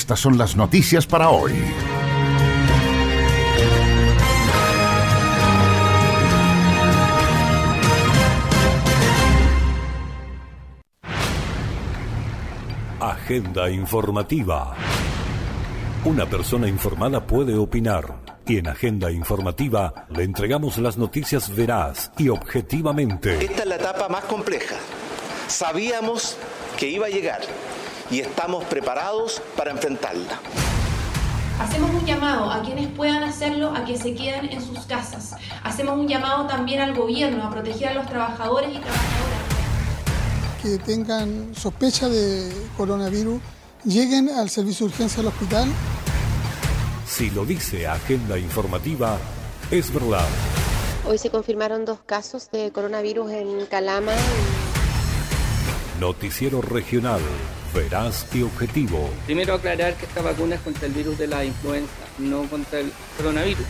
Estas son las noticias para hoy. Agenda informativa. Una persona informada puede opinar y en Agenda Informativa le entregamos las noticias veraz y objetivamente. Esta es la etapa más compleja. Sabíamos que iba a llegar y estamos preparados para enfrentarla. Hacemos un llamado a quienes puedan hacerlo a que se queden en sus casas. Hacemos un llamado también al gobierno a proteger a los trabajadores y trabajadoras. Que tengan sospecha de coronavirus, lleguen al servicio de urgencia del hospital si lo dice Agenda Informativa, es verdad. Hoy se confirmaron dos casos de coronavirus en Calama. Noticiero regional, veraz y objetivo. Primero aclarar que esta vacuna es contra el virus de la influenza, no contra el coronavirus.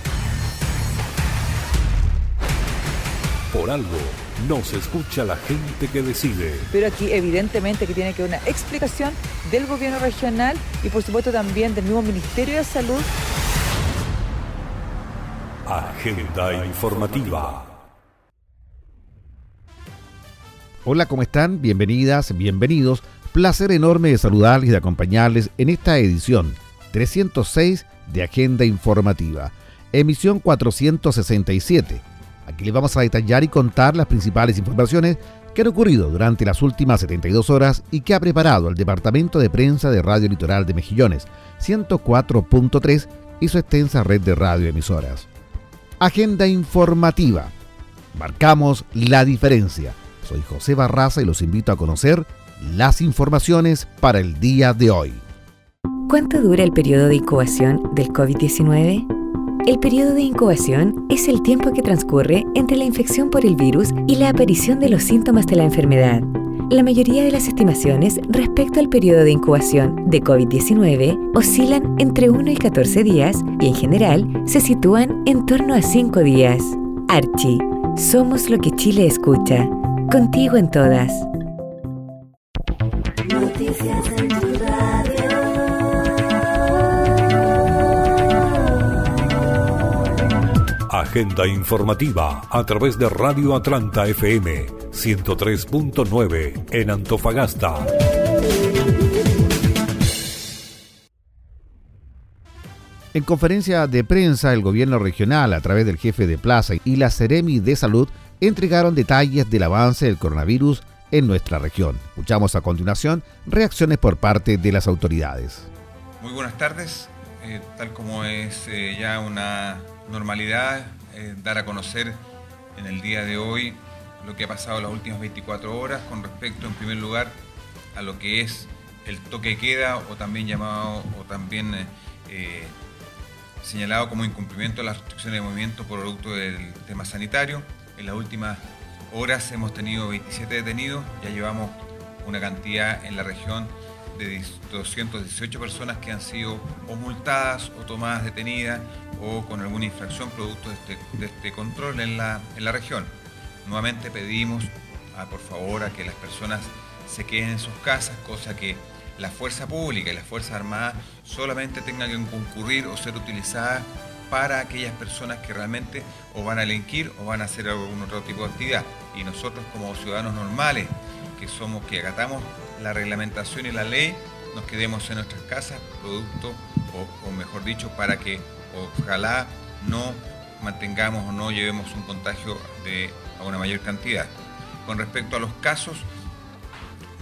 Por algo, no se escucha la gente que decide. Pero aquí evidentemente que tiene que haber una explicación del gobierno regional y por supuesto también del mismo Ministerio de Salud. Agenda informativa. Hola, ¿cómo están? Bienvenidas, bienvenidos. Placer enorme de saludarles y de acompañarles en esta edición 306 de Agenda Informativa, emisión 467 Aquí les vamos a detallar y contar las principales informaciones que han ocurrido durante las últimas 72 horas y que ha preparado el Departamento de Prensa de Radio Litoral de Mejillones, 104.3 y su extensa red de radioemisoras. Agenda informativa. Marcamos la diferencia. Soy José Barraza y los invito a conocer las informaciones para el día de hoy. ¿Cuánto dura el periodo de incubación del COVID-19? El periodo de incubación es el tiempo que transcurre entre la infección por el virus y la aparición de los síntomas de la enfermedad. La mayoría de las estimaciones respecto al periodo de incubación de COVID-19 oscilan entre 1 y 14 días y en general se sitúan en torno a 5 días. Archie, somos lo que Chile escucha. Contigo en todas. Agenda informativa a través de Radio Atlanta FM 103.9 en Antofagasta. En conferencia de prensa, el gobierno regional, a través del jefe de plaza y la Ceremi de Salud, entregaron detalles del avance del coronavirus en nuestra región. Escuchamos a continuación reacciones por parte de las autoridades. Muy buenas tardes. Eh, tal como es eh, ya una normalidad eh, dar a conocer en el día de hoy lo que ha pasado las últimas 24 horas con respecto, en primer lugar, a lo que es el toque queda o también llamado o también eh, eh, señalado como incumplimiento de las restricciones de movimiento por producto del tema sanitario. En las últimas horas hemos tenido 27 detenidos, ya llevamos una cantidad en la región de 218 personas que han sido o multadas o tomadas detenidas o con alguna infracción producto de este, este control en la, región. Nuevamente pedimos a, por favor a que las personas se queden en sus casas, cosa que la fuerza pública y las fuerzas armadas solamente tengan que concurrir o ser utilizadas para aquellas personas que realmente o van a delinquir o van a hacer algún otro tipo de actividad. Y nosotros como ciudadanos normales, que somos, que acatamos la reglamentación y la ley, nos quedemos en nuestras casas, producto, o, mejor dicho, para que ojalá no mantengamos o no llevemos un contagio de a una mayor cantidad. Con respecto a los casos,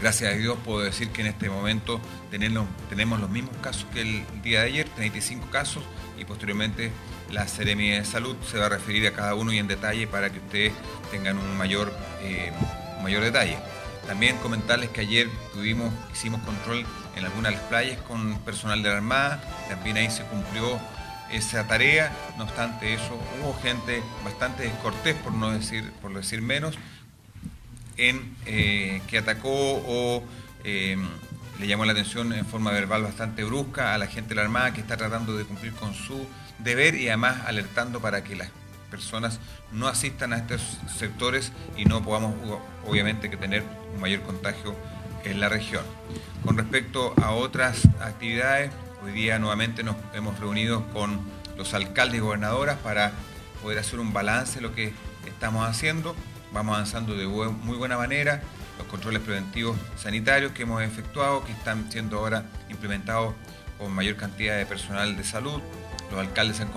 gracias a Dios puedo decir que en este momento tenemos, los mismos casos que el día de ayer, 35 casos, y posteriormente la Seremia de Salud se va a referir a cada uno y en detalle para que ustedes tengan un mayor, eh, un mayor detalle. También comentarles que ayer tuvimos, hicimos control en algunas de las playas con personal de la Armada, también ahí se cumplió esa tarea, no obstante eso hubo gente bastante descortés, por no decir, por decir menos, en, eh, que atacó o em, le llamó la atención en forma verbal bastante brusca a la gente de la Armada que está tratando de cumplir con su deber y además alertando para que las personas no asistan a estos sectores y no podamos obviamente que tener mayor contagio en la región. Con respecto a otras actividades, hoy día nuevamente nos hemos reunido con los alcaldes y gobernadoras para poder hacer un balance de lo que estamos haciendo. Vamos avanzando de muy buena manera. Los controles preventivos sanitarios que hemos efectuado, que están siendo ahora implementados con mayor cantidad de personal de salud, los alcaldes se han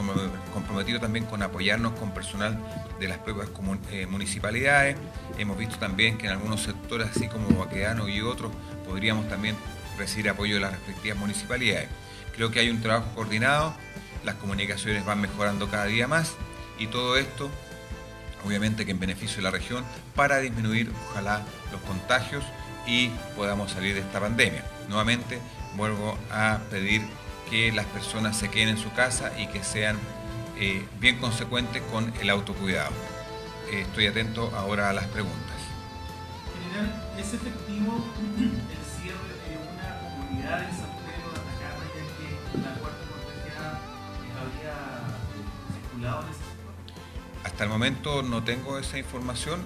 comprometido también con apoyarnos con personal de las propias eh, municipalidades. Hemos visto también que en algunos sectores, así como Baqueano y otros, podríamos también recibir apoyo de las respectivas municipalidades. Creo que hay un trabajo coordinado, las comunicaciones van mejorando cada día más y todo esto, obviamente que en beneficio de la región, para disminuir, ojalá, los contagios y podamos salir de esta pandemia. Nuevamente, vuelvo a pedir que las personas se queden en su casa y que sean eh, bien consecuentes con el autocuidado. Eh, estoy atento ahora a las preguntas. General, ¿es efectivo el cierre de una comunidad en San Pedro de Atacama ya que la cuarta contagiada había circulado en ese sector? Hasta el momento no tengo esa información.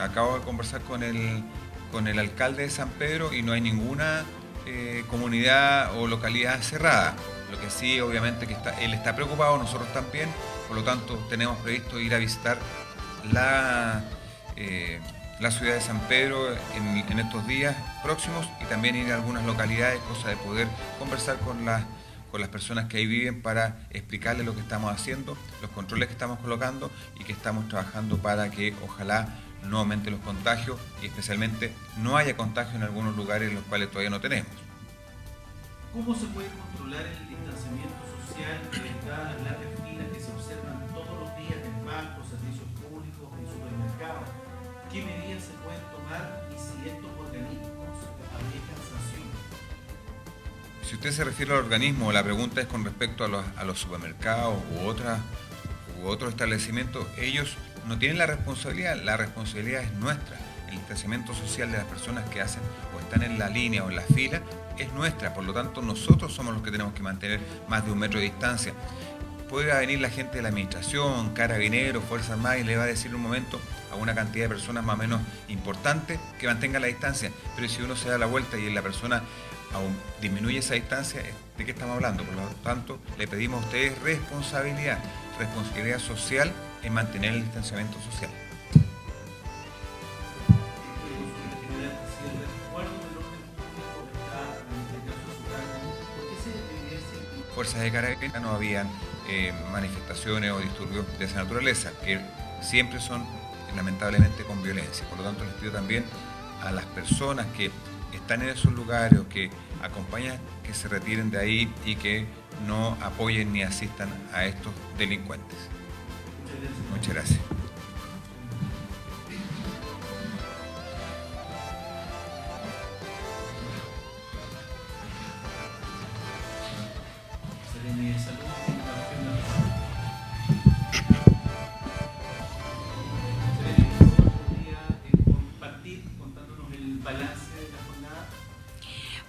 Acabo de conversar con el, con el alcalde de San Pedro y no hay ninguna eh, comunidad o localidad cerrada. Lo que sí, obviamente, que está, él está preocupado, nosotros también, por lo tanto tenemos previsto ir a visitar la, eh, la ciudad de San Pedro en, estos días próximos y también ir a algunas localidades, cosa de poder conversar con las con las personas que ahí viven para explicarles lo que estamos haciendo, los controles que estamos colocando y que estamos trabajando para que ojalá no aumente los contagios y especialmente no haya contagio en algunos lugares en los cuales todavía no tenemos. ¿Cómo se puede controlar el distanciamiento social frente a las largas filas que se observan todos los días en bancos, servicios públicos y supermercados? ¿Qué medidas se pueden tomar y si estos organismos aplican sanciones? Si usted se refiere al organismo, la pregunta es con respecto a los, a los supermercados u, otras, u otros establecimientos, ellos no tienen la responsabilidad, la responsabilidad es nuestra. El distanciamiento social de las personas que hacen o están en la línea o en la fila es nuestra, por lo tanto nosotros somos los que tenemos que mantener más de un metro de distancia. Puede venir la gente de la administración, carabineros, Fuerzas Armadas y le va a decir un momento a una cantidad de personas más o menos importante que mantenga la distancia, pero si uno se da la vuelta y la persona aún disminuye esa distancia, ¿de qué estamos hablando? Por lo tanto, le pedimos a ustedes responsabilidad, responsabilidad social en mantener el distanciamiento social. Fuerzas de carabina no habían eh, manifestaciones o disturbios de esa naturaleza, que siempre son lamentablemente con violencia. Por lo tanto, les pido también a las personas que están en esos lugares o que acompañan que se retiren de ahí y que no apoyen ni asistan a estos delincuentes. Muchas gracias.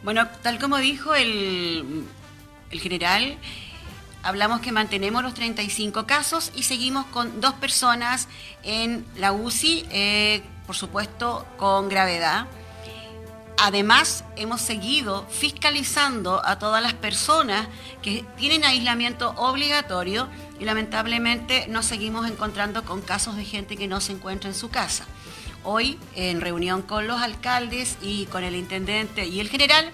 Bueno, tal como dijo el, el general, hablamos que mantenemos los 35 casos y seguimos con dos personas en la UCI, eh, por supuesto, con gravedad. Además, hemos seguido fiscalizando a todas las personas que tienen aislamiento obligatorio y lamentablemente nos seguimos encontrando con casos de gente que no se encuentra en su casa. Hoy, en reunión con los alcaldes y con el intendente y el general,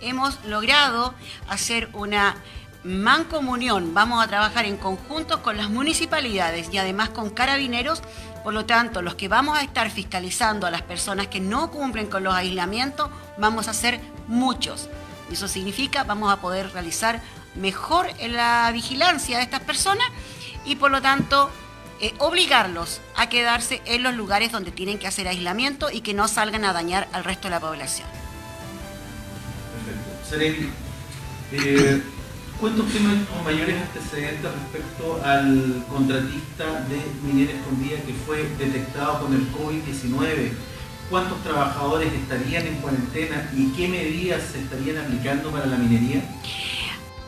hemos logrado hacer una mancomunión, vamos a trabajar en conjunto con las municipalidades y además con carabineros. Por lo tanto, los que vamos a estar fiscalizando a las personas que no cumplen con los aislamientos, vamos a ser muchos. Eso significa vamos a poder realizar mejor la vigilancia de estas personas y por lo tanto eh, obligarlos a quedarse en los lugares donde tienen que hacer aislamiento y que no salgan a dañar al resto de la población. Perfecto. Eh, cuenta usted con mayores antecedentes respecto al contratista de Minera Escondida que fue detectado con el COVID-19. ¿Cuántos trabajadores estarían en cuarentena y qué medidas se estarían aplicando para la minería?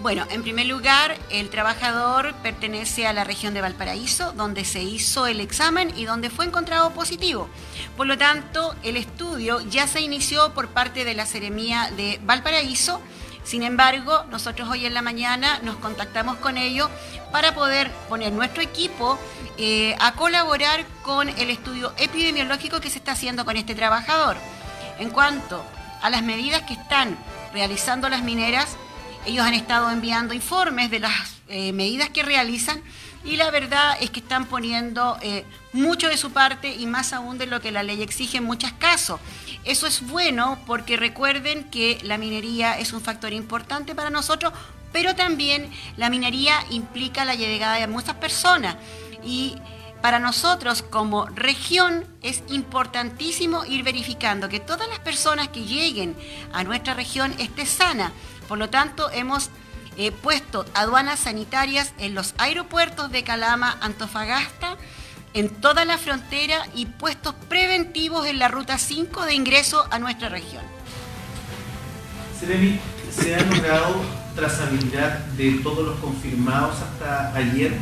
Bueno, en primer lugar, el trabajador pertenece a la región de Valparaíso, donde se hizo el examen y donde fue encontrado positivo. Por lo tanto, el estudio ya se inició por parte de la Seremía de Valparaíso. Sin embargo, nosotros hoy en la mañana nos contactamos con ellos para poder poner nuestro equipo eh, a colaborar con el estudio epidemiológico que se está haciendo con este trabajador. En cuanto a las medidas que están realizando las mineras, ellos han estado enviando informes de las eh, medidas que realizan y la verdad es que están poniendo eh, mucho de su parte y más aún de lo que la ley exige en muchos casos. Eso es bueno porque recuerden que la minería es un factor importante para nosotros, pero también la minería implica la llegada de muchas personas y para nosotros como región es importantísimo ir verificando que todas las personas que lleguen a nuestra región estén sanas por lo tanto, hemos eh, puesto aduanas sanitarias en los aeropuertos de Calama, Antofagasta, en toda la frontera y puestos preventivos en la ruta 5 de ingreso a nuestra región. Seremi, ¿se ha logrado trazabilidad de todos los confirmados hasta ayer?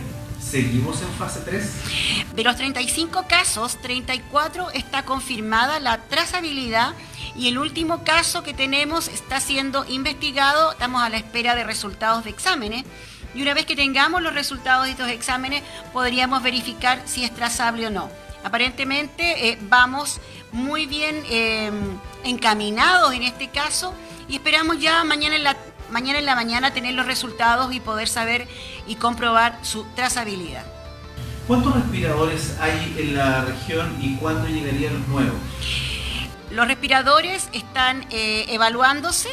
¿Seguimos en fase 3? De los 35 casos, 34 está confirmada la trazabilidad y el último caso que tenemos está siendo investigado, estamos a la espera de resultados de exámenes. Y una vez que tengamos los resultados de estos exámenes, podríamos verificar si es trazable o no. Aparentemente eh, vamos muy bien em, encaminados en este caso y esperamos ya mañana en, la, mañana en la mañana tener los resultados y poder saber y comprobar su trazabilidad. ¿Cuántos respiradores hay en la región y cuándo llegarían los nuevos? Los respiradores están eh, evaluándose,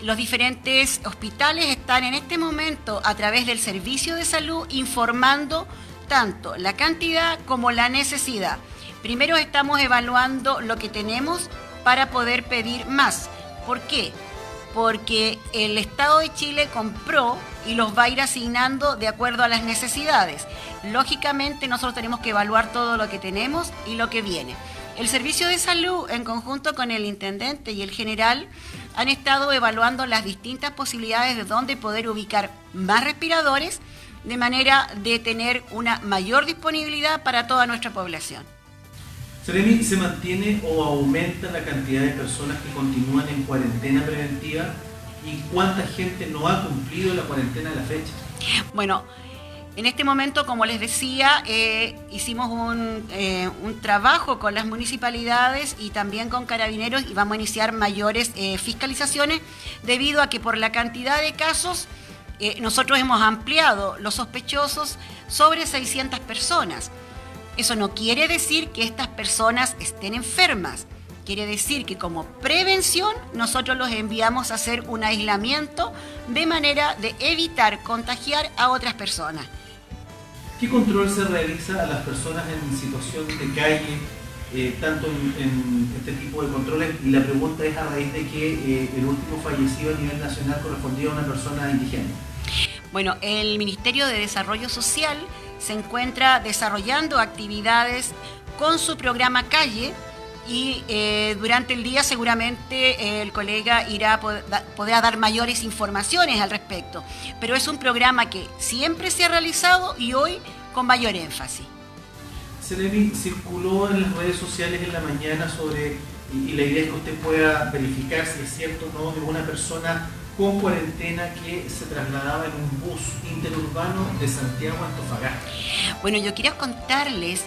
los diferentes hospitales están en este momento a través del servicio de salud informando tanto la cantidad como la necesidad. Primero estamos evaluando lo que tenemos para poder pedir más. ¿Por qué? Porque el Estado de Chile compró y los va a ir asignando de acuerdo a las necesidades. Lógicamente nosotros tenemos que evaluar todo lo que tenemos y lo que viene. El Servicio de Salud, en conjunto con el intendente y el general, han estado evaluando las distintas posibilidades de dónde poder ubicar más respiradores de manera de tener una mayor disponibilidad para toda nuestra población. Seremi, ¿se mantiene o aumenta la cantidad de personas que continúan en cuarentena preventiva y cuánta gente no ha cumplido la cuarentena a la fecha? Bueno, en este momento, como les decía, eh, hicimos eh, un, trabajo con las municipalidades y también con carabineros y vamos a iniciar mayores eh, fiscalizaciones debido a que por la cantidad de casos nosotros hemos ampliado los sospechosos sobre 600 personas. Eso no quiere decir que estas personas estén enfermas. Quiere decir que como prevención nosotros los enviamos a hacer un aislamiento de manera de evitar contagiar a otras personas. ¿Qué control se realiza a las personas en situación de calle, eh, tanto en, este tipo de controles? Y la pregunta es a raíz de que eh, el último fallecido a nivel nacional correspondía a una persona indigente. Bueno, el Ministerio de Desarrollo Social se encuentra desarrollando actividades con su programa Calle y eh, durante el día seguramente el colega irá podrá dar mayores informaciones al respecto. Pero es un programa que siempre se ha realizado y hoy con mayor énfasis. Seleni circuló en las redes sociales en la mañana sobre, y, la idea es que usted pueda verificar si es cierto o no, de una persona con cuarentena que se trasladaba en un bus interurbano de Santiago a Antofagasta. Bueno, yo quiero contarles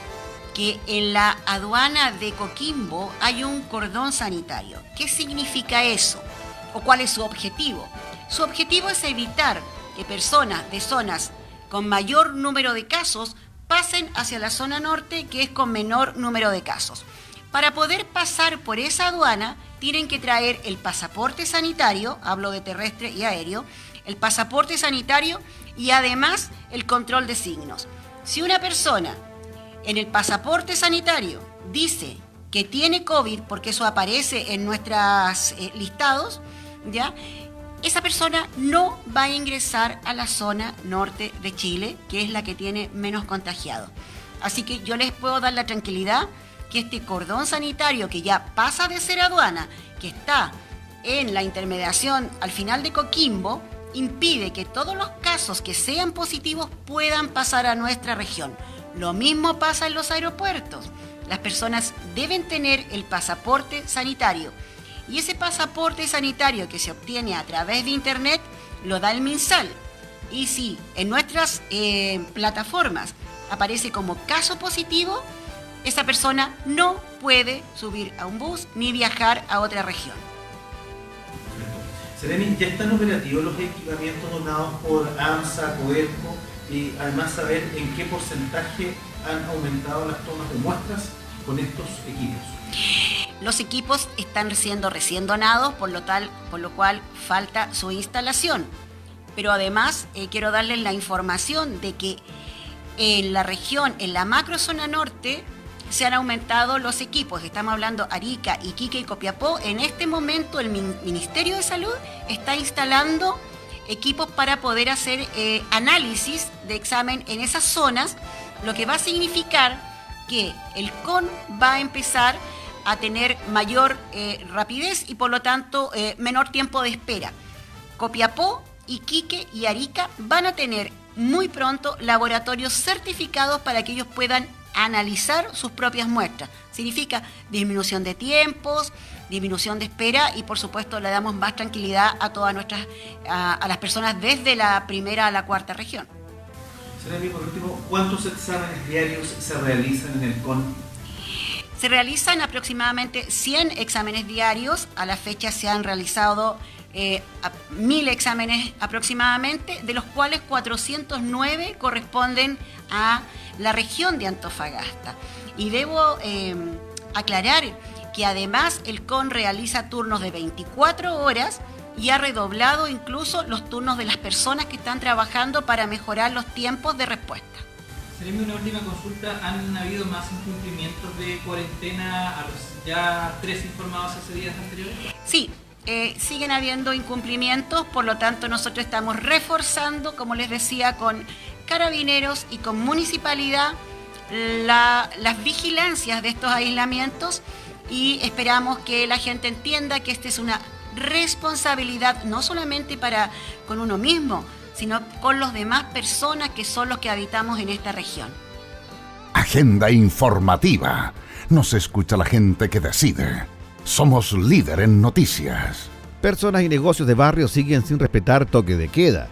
que en la aduana de Coquimbo hay un cordón sanitario. ¿Qué significa eso? ¿O cuál es su objetivo? Su objetivo es evitar que personas de zonas con mayor número de casos pasen hacia la zona norte, que es con menor número de casos. Para poder pasar por esa aduana, tienen que traer el pasaporte sanitario, hablo de terrestre y aéreo, el pasaporte sanitario y además el control de signos. Si una persona en el pasaporte sanitario dice que tiene COVID, porque eso aparece en nuestros eh, listados, ¿ya? Esa persona no va a ingresar a la zona norte de Chile, que es la que tiene menos contagiado. Así que yo les puedo dar la tranquilidad que este cordón sanitario que ya pasa de ser aduana, que está en la intermediación al final de Coquimbo, impide que todos los casos que sean positivos puedan pasar a nuestra región. Lo mismo pasa en los aeropuertos. Las personas deben tener el pasaporte sanitario. Y ese pasaporte sanitario que se obtiene a través de Internet lo da el MinSal. Y si en nuestras eh, plataformas aparece como caso positivo, esa persona no puede subir a un bus ni viajar a otra región. Seremi, ya están operativos los equipamientos donados por AMSA, COERCO y además saber en qué porcentaje han aumentado las tomas de muestras con estos equipos. Los equipos están siendo recién donados, por lo, tal, por lo cual falta su instalación. Pero además eh, quiero darles la información de que en la región, en la macro zona norte, se han aumentado los equipos. Estamos hablando Arica, Iquique y Copiapó. En este momento el Ministerio de Salud está instalando equipos para poder hacer eh, análisis de examen en esas zonas, lo que va a significar que el CON va a empezar a tener mayor eh, rapidez y por lo tanto eh, menor tiempo de espera. Copiapó, Iquique y Arica van a tener muy pronto laboratorios certificados para que ellos puedan analizar sus propias muestras. Significa disminución de tiempos, disminución de espera y por supuesto le damos más tranquilidad a todas nuestras, a, las personas desde la primera a la cuarta región. por último, ¿cuántos exámenes diarios se realizan en el CON? Se realizan aproximadamente 100 exámenes diarios. A la fecha se han realizado eh, mil exámenes aproximadamente, de los cuales 409 corresponden a la región de Antofagasta. Y debo eh, aclarar que además el CON realiza turnos de 24 horas y ha redoblado incluso los turnos de las personas que están trabajando para mejorar los tiempos de respuesta. Sería una última consulta. ¿Han habido más incumplimientos de cuarentena a los ya tres informados hace días anteriores? Sí, eh, siguen habiendo incumplimientos, por lo tanto nosotros estamos reforzando, como les decía, con carabineros y con municipalidad las vigilancias de estos aislamientos y esperamos que la gente entienda que esta es una responsabilidad no solamente para con uno mismo, sino con los demás personas que son los que habitamos en esta región. Agenda informativa. Nos escucha la gente que decide. Somos líder en noticias. Personas y negocios de barrio siguen sin respetar toque de queda.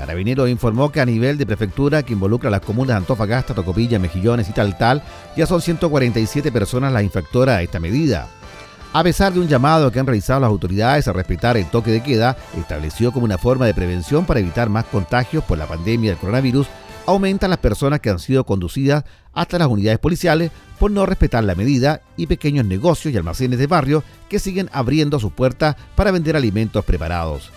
Carabinero informó que a nivel de prefectura que involucra a las comunas de Antofagasta, Tocopilla, Mejillones y tal tal, ya son 147 personas las infractoras a esta medida. A pesar de un llamado que han realizado las autoridades a respetar el toque de queda, establecido como una forma de prevención para evitar más contagios por la pandemia del coronavirus, aumentan las personas que han sido conducidas hasta las unidades policiales por no respetar la medida y pequeños negocios y almacenes de barrio que siguen abriendo sus puertas para vender alimentos preparados.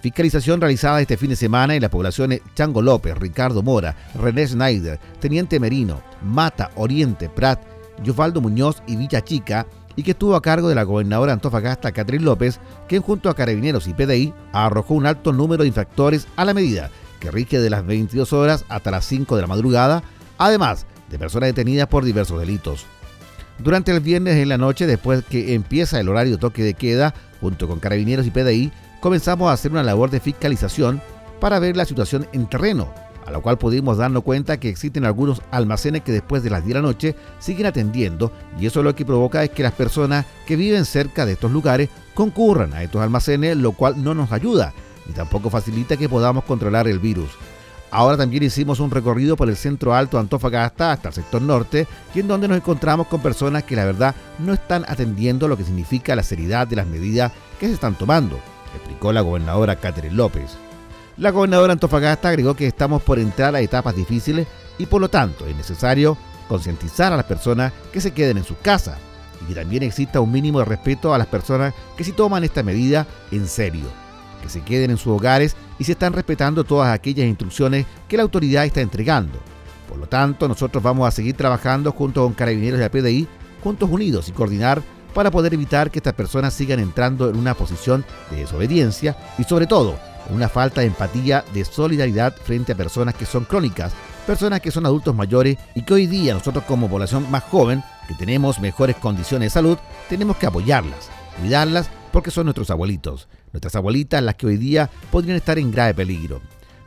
Fiscalización realizada este fin de semana en las poblaciones Chango López, Ricardo Mora, René Schneider, Teniente Merino, Mata, Oriente, Prat, Yosvaldo Muñoz y Villa Chica, y que estuvo a cargo de la gobernadora Antofagasta, Catherine López, quien junto a Carabineros y PDI arrojó un alto número de infractores a la medida, que rige de las 22 horas hasta las 5 de la madrugada, además de personas detenidas por diversos delitos. Durante el viernes en la noche, después que empieza el horario toque de queda, junto con carabineros y PDI, comenzamos a hacer una labor de fiscalización para ver la situación en terreno, a lo cual pudimos darnos cuenta que existen algunos almacenes que después de las 10 de la noche siguen atendiendo y eso lo que provoca es que las personas que viven cerca de estos lugares concurran a estos almacenes, lo cual no nos ayuda, y tampoco facilita que podamos controlar el virus. Ahora también hicimos un recorrido por el centro alto Antofagasta hasta el sector norte y en donde nos encontramos con personas que la verdad no están atendiendo lo que significa la seriedad de las medidas que se están tomando, explicó la gobernadora Catherine López. La gobernadora Antofagasta agregó que estamos por entrar a etapas difíciles y por lo tanto es necesario concientizar a las personas que se queden en sus casas y que también exista un mínimo de respeto a las personas que sí toman esta medida en serio que se queden en sus hogares y se están respetando todas aquellas instrucciones que la autoridad está entregando. Por lo tanto, nosotros vamos a seguir trabajando junto con carabineros de la PDI, juntos unidos y coordinar para poder evitar que estas personas sigan entrando en una posición de desobediencia y sobre todo en una falta de empatía, de solidaridad frente a personas que son crónicas, personas que son adultos mayores y que hoy día nosotros como población más joven, que tenemos mejores condiciones de salud, tenemos que apoyarlas, cuidarlas porque son nuestros abuelitos, nuestras abuelitas las que hoy día podrían estar en grave peligro.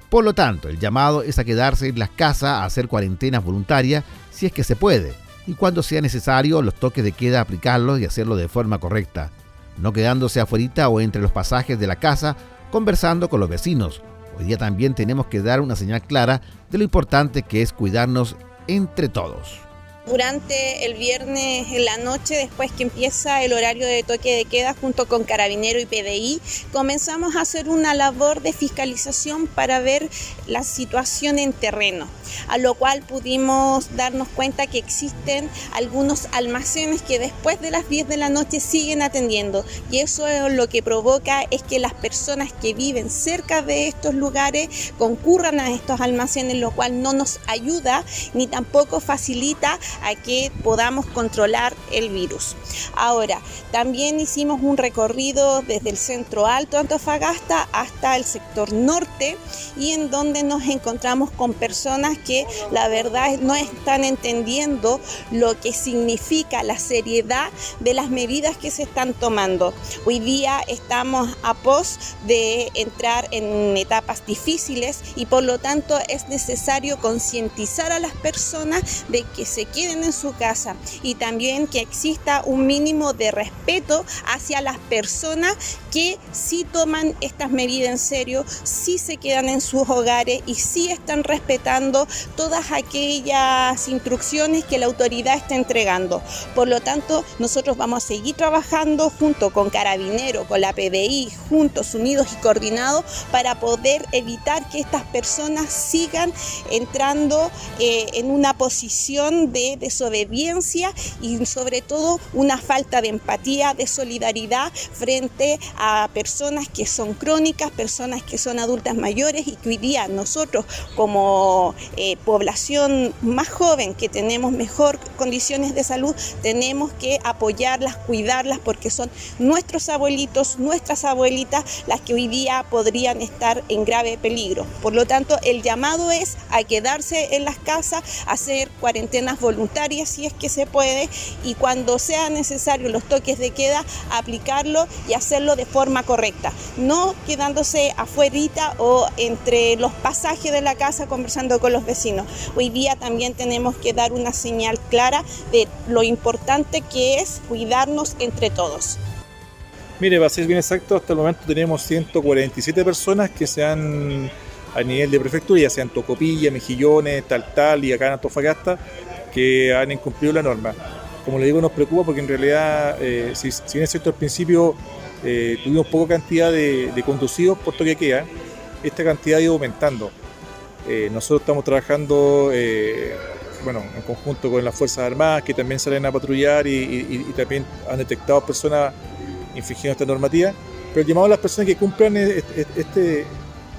Por lo tanto, el llamado es a quedarse en las casas a hacer cuarentenas voluntarias si es que se puede, y cuando sea necesario los toques de queda aplicarlos y hacerlo de forma correcta, no quedándose afuera o entre los pasajes de la casa conversando con los vecinos. Hoy día también tenemos que dar una señal clara de lo importante que es cuidarnos entre todos. Durante el viernes en la noche, después que empieza el horario de toque de queda junto con Carabinero y PDI, comenzamos a hacer una labor de fiscalización para ver la situación en terreno, a lo cual pudimos darnos cuenta que existen algunos almacenes que después de las 10 de la noche siguen atendiendo. Y eso es lo que provoca es que las personas que viven cerca de estos lugares concurran a estos almacenes, lo cual no nos ayuda ni tampoco facilita a que podamos controlar el virus. Ahora, también hicimos un recorrido desde el centro alto Antofagasta hasta el sector norte y en donde nos encontramos con personas que la verdad no están entendiendo lo que significa la seriedad de las medidas que se están tomando. Hoy día estamos a pos de entrar en etapas difíciles y por lo tanto es necesario concientizar a las personas de que se quieren en su casa y también que exista un mínimo de respeto hacia las personas que sí toman estas medidas en serio, sí se quedan en sus hogares y sí están respetando todas aquellas instrucciones que la autoridad está entregando. Por lo tanto, nosotros vamos a seguir trabajando junto con Carabinero, con la PDI, juntos, unidos y coordinados para poder evitar que estas personas sigan entrando eh, en una posición de desobediencia y sobre todo una falta de empatía, de solidaridad frente a personas que son crónicas, personas que son adultas mayores y que hoy día nosotros como eh, población más joven que tenemos mejor condiciones de salud, tenemos que apoyarlas, cuidarlas porque son nuestros abuelitos, nuestras abuelitas las que hoy día podrían estar en grave peligro. Por lo tanto, el llamado es a quedarse en las casas, hacer cuarentenas voluntarias si es que se puede y cuando sea necesario los toques de queda aplicarlo y hacerlo de forma correcta, no quedándose afuerita o entre los pasajes de la casa conversando con los vecinos. Hoy día también tenemos que dar una señal clara de lo importante que es cuidarnos entre todos. Mire, va a ser bien exacto, hasta el momento tenemos 147 personas que se han a nivel de prefectura, ya sean Tocopilla, Mejillones, tal, tal, y acá en Antofagasta, que han incumplido la norma. Como le digo, nos preocupa porque en realidad, eh, si, bien es cierto al principio eh, tuvimos poca cantidad de, conducidos por toque queda, esta cantidad ha ido aumentando. Eh, nosotros estamos trabajando bueno, en conjunto con las Fuerzas Armadas que también salen a patrullar y, también han detectado personas infringiendo esta normativa, pero llamamos a las personas que cumplan este,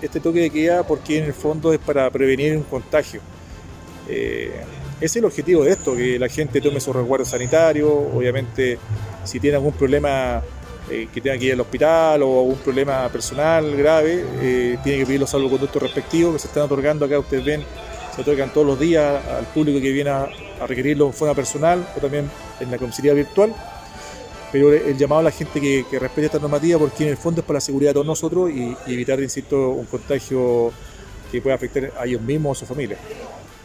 este toque de queda porque en el fondo es para prevenir un contagio. Es el objetivo de esto, que la gente tome su resguardo sanitario, obviamente si tiene algún problema eh, que tenga que ir al hospital o algún problema personal grave, eh, tiene que pedir los salvoconductos respectivos que se están otorgando acá, ustedes ven, se otorgan todos los días al público que viene a, requerirlo en forma personal o también en la comisaría virtual. Pero el llamado a la gente que, respete esta normativa porque en el fondo es para la seguridad de todos nosotros y, y evitar, insisto, un contagio que pueda afectar a ellos mismos o a su familia.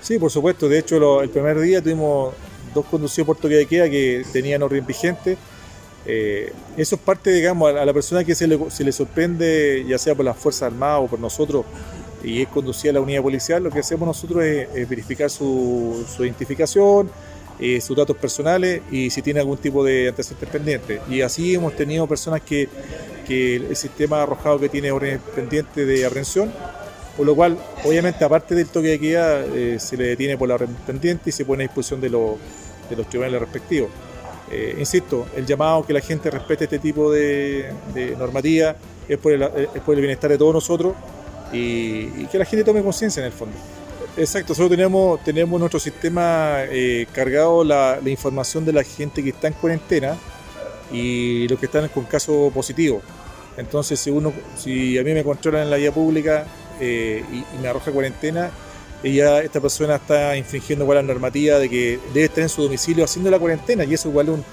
Sí, por supuesto. De hecho, el primer día tuvimos dos conducidos por toque de queda que tenían orden vigente. Eh, eso es parte, digamos, a la persona que se le, sorprende, ya sea por las Fuerzas Armadas o por nosotros, y es conducida a la unidad policial, lo que hacemos nosotros es, verificar su, identificación, eh, sus datos personales y si tiene algún tipo de antecedentes pendientes. Y así hemos tenido personas que, que el sistema arrojado que tiene orden pendiente de aprehensión por lo cual, obviamente, aparte del toque de queda, eh, se le detiene por la pendiente y se pone a disposición de, los tribunales respectivos. Eh, insisto, el llamado que la gente respete este tipo de, normativa es por, el, bienestar de todos nosotros y, que la gente tome conciencia en el fondo. Exacto, solo tenemos, tenemos nuestro sistema eh, cargado la, la, información de la gente que está en cuarentena y los que están con caso positivo. Entonces, si, uno, si a mí me controlan en la vía pública eh, y, y, me arroja cuarentena, ella, esta persona está infringiendo igual la normativa de que debe estar en su domicilio haciendo la cuarentena y eso igual un,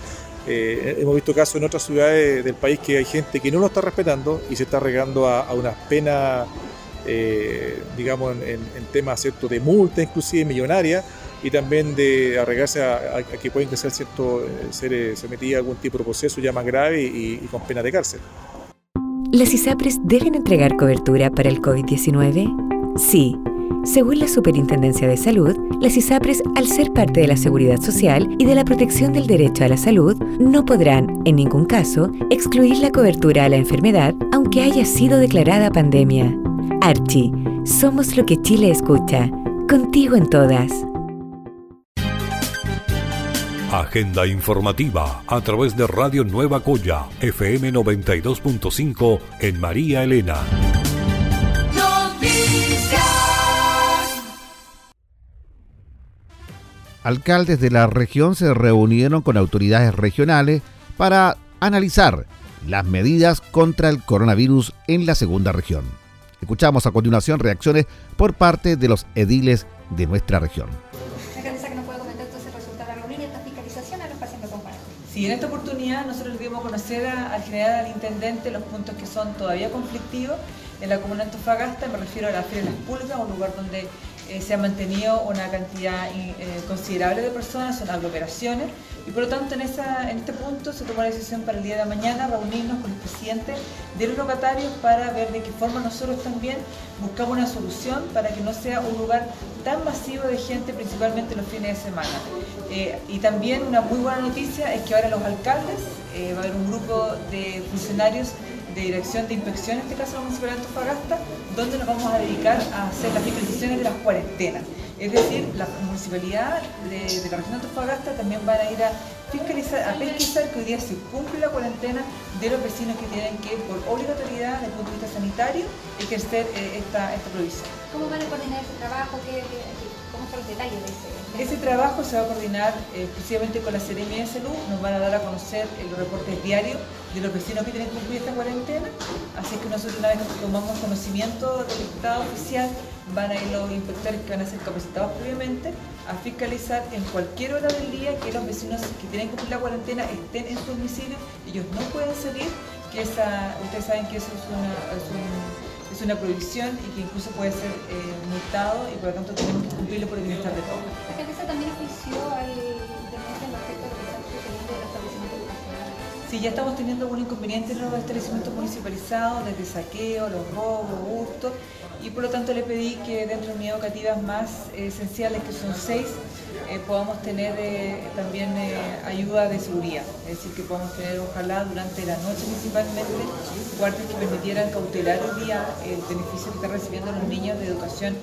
eh, hemos visto casos en otras ciudades del país que hay gente que no lo está respetando y se está regando a, unas penas, eh, digamos, en, temas ¿cierto? de multa, inclusive millonaria, y también de arregarse a, que pueden ser, ¿cierto? ser sometida a algún tipo de proceso ya más grave y, y con pena de cárcel. ¿Las ISAPRES deben entregar cobertura para el COVID-19? Sí. Según la Superintendencia de Salud, las ISAPRES, al ser parte de la seguridad social y de la protección del derecho a la salud, no podrán, en ningún caso, excluir la cobertura a la enfermedad aunque haya sido declarada pandemia. Archie, somos lo que Chile escucha. Contigo en todas. Agenda informativa a través de Radio Nueva Coya, FM 92.5 en María Elena. alcaldes de la región se reunieron con autoridades regionales para analizar las medidas contra el coronavirus en la segunda región. Escuchamos a continuación reacciones por parte de los ediles de nuestra región. Sí, en esta oportunidad nosotros dimos a conocer al general al intendente los puntos que son todavía conflictivos en la comuna de Antofagasta, me refiero a la Feria de las Pulgas, un lugar donde eh, se ha mantenido una cantidad eh, considerable de personas, son aglomeraciones, y por lo tanto en, este punto se tomó la decisión para el día de mañana reunirnos con el presidente de los locatarios para ver de qué forma nosotros también buscamos una solución para que no sea un lugar tan masivo de gente, principalmente los fines de semana. Eh, y también una muy buena noticia es que ahora los alcaldes, eh, va a haber un grupo de funcionarios de Dirección de Inspección, en este caso la Municipalidad de Antofagasta, donde nos vamos a dedicar a hacer las fiscalizaciones de las cuarentenas. Es decir, la municipalidad de, de la región de Antofagasta también van a ir a fiscalizar, a pesquisar que hoy día se cumple la cuarentena de los vecinos que tienen que, por obligatoriedad, desde el punto de vista sanitario, ejercer eh, esta, esta provisión. ¿Cómo van a coordinar ese trabajo? ¿Qué, qué, ¿Cómo son los detalles de ese? Ese trabajo se va a coordinar eh, exclusivamente con la Seremia de Salud, nos van a dar a conocer los reportes diarios de los vecinos que tienen que cumplir esta cuarentena, así que nosotros una vez que tomamos conocimiento del estado oficial, van a ir los inspectores que van a ser capacitados previamente a fiscalizar en cualquier hora del día que los vecinos que tienen que cumplir la cuarentena estén en su domicilio, ellos no pueden salir, que esa, ustedes saben que eso es una, es un, es una prohibición y que incluso puede ser eh, multado y por lo tanto tenemos que cumplirlo por el bienestar de todos. La alcaldesa también ofició al intendente respecto a lo que está sucediendo en los establecimientos educacionales. Sí, ya estamos teniendo algún inconveniente en los establecimientos municipalizados, desde saqueo, los robos, hurtos, y por lo tanto le pedí que dentro de unidades educativas más eh, esenciales, que son seis, eh, podamos tener eh, también eh, ayuda de seguridad, es decir, que podamos tener ojalá durante la noche principalmente guardias que permitieran cautelar hoy día el beneficio que están recibiendo los niños de educación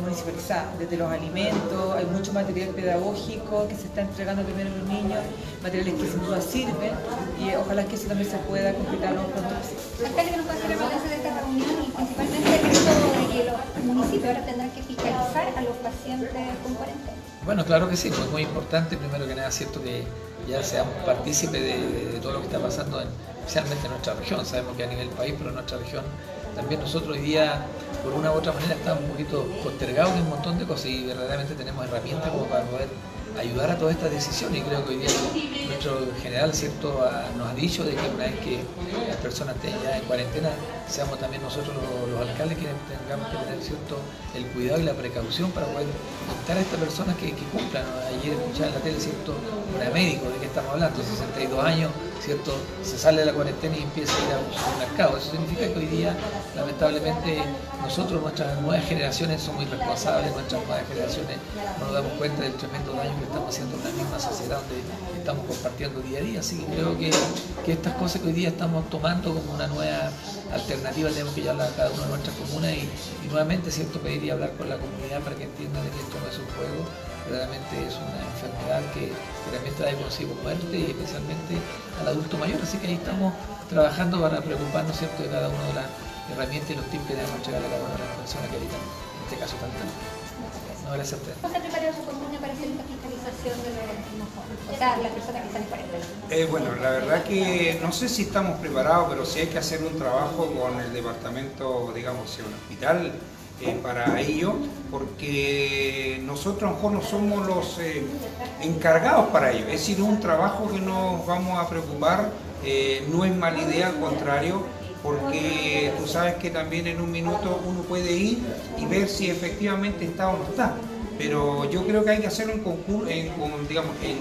municipalizada, desde los alimentos, hay mucho material pedagógico que se está entregando primero a los niños, materiales que sin duda sirven y ojalá que eso también se pueda completar lo pronto posible. Alcalde, que nos el balance de esta reunión y principalmente el hecho de que los municipios ahora tendrán que fiscalizar a los pacientes con cuarentena. Bueno, claro que sí, pues es muy importante, primero que nada, cierto que ya seamos partícipes de todo lo que está pasando, en, especialmente en nuestra región. Sabemos que a nivel país, pero en nuestra región también nosotros hoy día, por una u otra manera, estamos un poquito postergados en un montón de cosas y verdaderamente tenemos herramientas como para poder ayudar a todas estas decisiones y creo que hoy día nuestro general cierto nos ha dicho de que una vez que las personas estén ya en cuarentena seamos también nosotros los, alcaldes quienes tengamos que tener cierto el cuidado y la precaución para poder dictar a estas personas que, cumplan ayer escuchaba en la tele cierto una médico de que estamos hablando 62 años cierto se sale de la cuarentena y empieza a ir a un supermercado eso significa que hoy día lamentablemente nosotros nuestras nuevas generaciones somos irresponsables nuestras nuevas generaciones no nos damos cuenta del tremendo daño que estamos haciendo en la misma sociedad donde estamos compartiendo día a día. Así que creo que, que estas cosas que hoy día estamos tomando como una nueva alternativa tenemos que llevarla a cada una de nuestras comunas y, nuevamente cierto pedir y hablar con la comunidad para que entiendan que esto no es un juego, verdaderamente es una enfermedad que, que también trae consigo muerte y especialmente al adulto mayor. Así que ahí estamos trabajando para preocuparnos cierto de cada una de las herramientas y los tips que debemos a cada una de las personas que habitan en este caso tan No, gracias a ustedes. ¿Cómo se prepara su comuna para hacer esta fiscalización de los O sea, las personas que están en. Eh, bueno, la verdad que no sé si estamos preparados, pero sí hay que hacer un trabajo con el departamento, digamos, el hospital eh, para ello, porque nosotros a lo mejor no somos los eh, encargados para ello. Es decir, un trabajo que nos vamos a preocupar, eh, no es mala idea, al contrario, porque tú sabes que también en un minuto uno puede ir y ver si efectivamente está o no está pero yo creo que hay que hacerlo en, en, digamos, en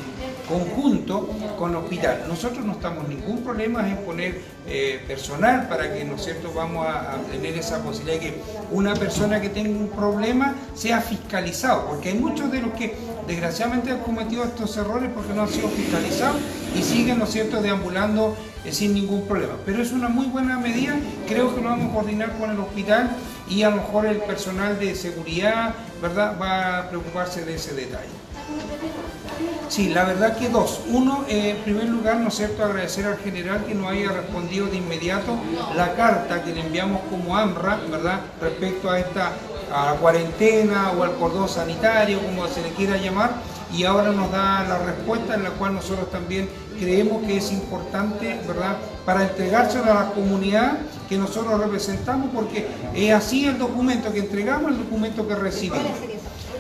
conjunto con el hospital. Nosotros no estamos ningún problema en poner eh, personal para que, ¿no es cierto?, vamos a, tener esa posibilidad de que una persona que tenga un problema sea fiscalizado, porque hay muchos de los que desgraciadamente han cometido estos errores porque no han sido fiscalizados y siguen, ¿no es cierto?, deambulando eh, sin ningún problema. Pero es una muy buena medida, creo que lo vamos a coordinar con el hospital y a lo mejor el personal de seguridad, ¿verdad?, va a preocuparse de ese detalle. Sí, la verdad que dos. Uno, eh, en primer lugar, ¿no es cierto?, agradecer al general que nos haya respondido de inmediato la carta que le enviamos como AMRA, ¿verdad?, respecto a esta a la cuarentena o al cordón sanitario, como se le quiera llamar, y ahora nos da la respuesta en la cual nosotros también creemos que es importante, ¿verdad?, para entregárselo a la comunidad que nosotros representamos, porque es así el documento que entregamos, el documento que recibimos.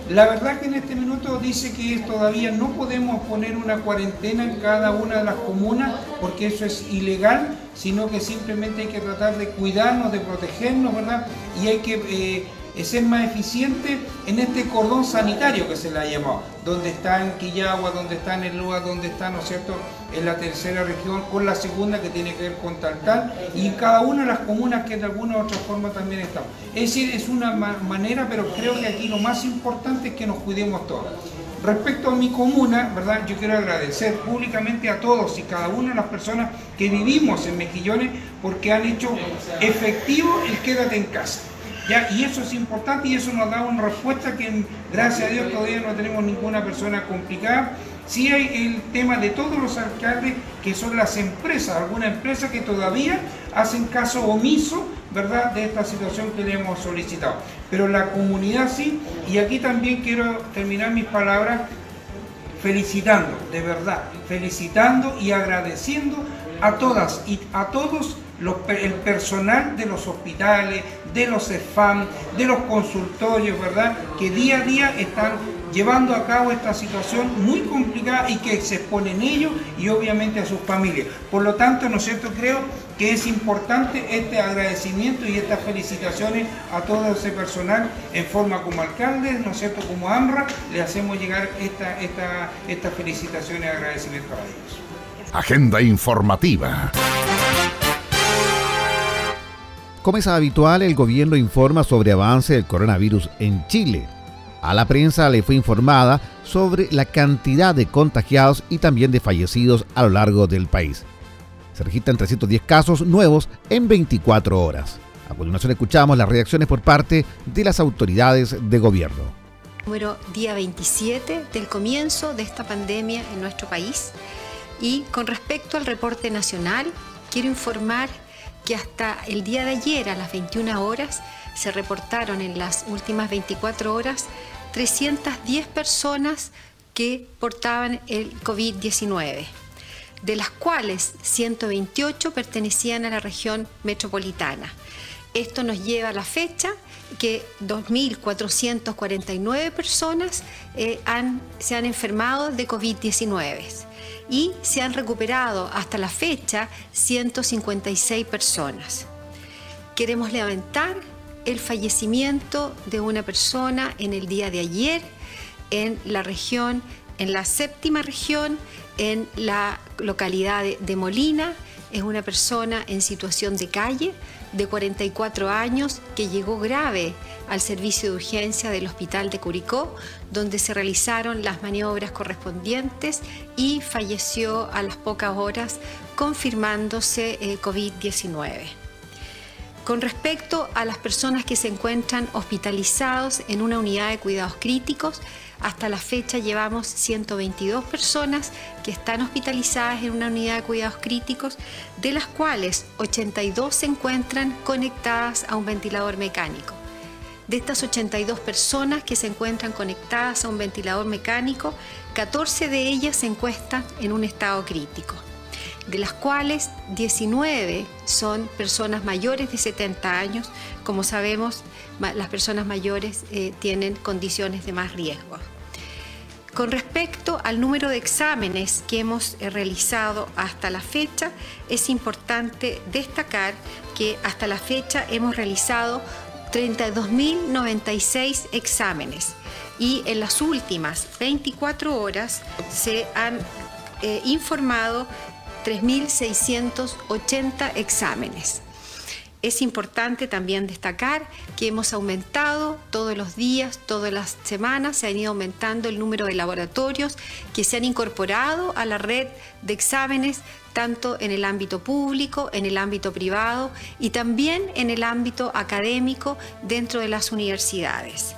La verdad que en este minuto dice que todavía no podemos poner una cuarentena en cada una de las comunas porque eso es ilegal, sino que simplemente hay que tratar de cuidarnos, de protegernos, ¿verdad? Y hay que eh, es ser más eficiente en este cordón sanitario que se le ha llamado, donde está en Quillagua, donde está en el lugar, donde está, ¿no es cierto?, en la tercera región, con la segunda que tiene que ver con tal tal, y cada una de las comunas que de alguna u otra forma también están. Es decir, es una manera, pero creo que aquí lo más importante es que nos cuidemos todos. Respecto a mi comuna, ¿verdad? Yo quiero agradecer públicamente a todos y cada una de las personas que vivimos en Mejillones porque han hecho efectivo el quédate en casa. Y eso es importante y eso nos da una respuesta que gracias a Dios todavía no tenemos ninguna persona complicada. Sí hay el tema de todos los alcaldes que son las empresas, algunas empresas que todavía hacen caso omiso, ¿verdad?, de esta situación que le hemos solicitado. Pero la comunidad sí, y aquí también quiero terminar mis palabras felicitando, de verdad, felicitando y agradeciendo a todas y a todos el personal de los hospitales, de los EFAM, de los consultorios, ¿verdad? Que día a día están llevando a cabo esta situación muy complicada y que se exponen ellos y obviamente a sus familias. Por lo tanto, ¿no es cierto? Creo que es importante este agradecimiento y estas felicitaciones a todo ese personal en forma como alcalde, ¿no es cierto? Como AMRA, le hacemos llegar esta, esta, estas felicitaciones y agradecimientos a ellos. Agenda informativa. Como es habitual, el gobierno informa sobre avance del coronavirus en Chile. A la prensa le fue informada sobre la cantidad de contagiados y también de fallecidos a lo largo del país. Se registran 310 casos nuevos en 24 horas. A continuación escuchamos las reacciones por parte de las autoridades de gobierno. Número día 27 del comienzo de esta pandemia en nuestro país. Y con respecto al reporte nacional, quiero informar que hasta el día de ayer a las 21 horas se reportaron en las últimas 24 horas 310 personas que portaban el COVID-19, de las cuales 128 pertenecían a la región metropolitana. Esto nos lleva a la fecha que 2.449 personas eh, se han enfermado de COVID-19 y se han recuperado hasta la fecha 156 personas. Queremos lamentar el fallecimiento de una persona en el día de ayer en la región, en la séptima región, en la localidad de Molina. Es una persona en situación de calle de 44 años que llegó grave al servicio de urgencia del Hospital de Curicó, donde se realizaron las maniobras correspondientes y falleció a las pocas horas confirmándose el COVID-19. Con respecto a las personas que se encuentran hospitalizados en una unidad de cuidados críticos, hasta la fecha llevamos 122 personas que están hospitalizadas en una unidad de cuidados críticos, de las cuales 82 se encuentran conectadas a un ventilador mecánico. De estas 82 personas que se encuentran conectadas a un ventilador mecánico, 14 de ellas se encuentran en un estado crítico, de las cuales 19 son personas mayores de 70 años. Como sabemos, las personas mayores eh, tienen condiciones de más riesgo. Con respecto al número de exámenes que hemos eh, realizado hasta la fecha, es importante destacar que hasta la fecha hemos realizado 32.096 exámenes y en las últimas 24 horas se han eh, informado 3.680 exámenes. Es importante también destacar que hemos aumentado todos los días, todas las semanas, se han ido aumentando el número de laboratorios que se han incorporado a la red de exámenes, tanto en el ámbito público, en el ámbito privado y también en el ámbito académico dentro de las universidades.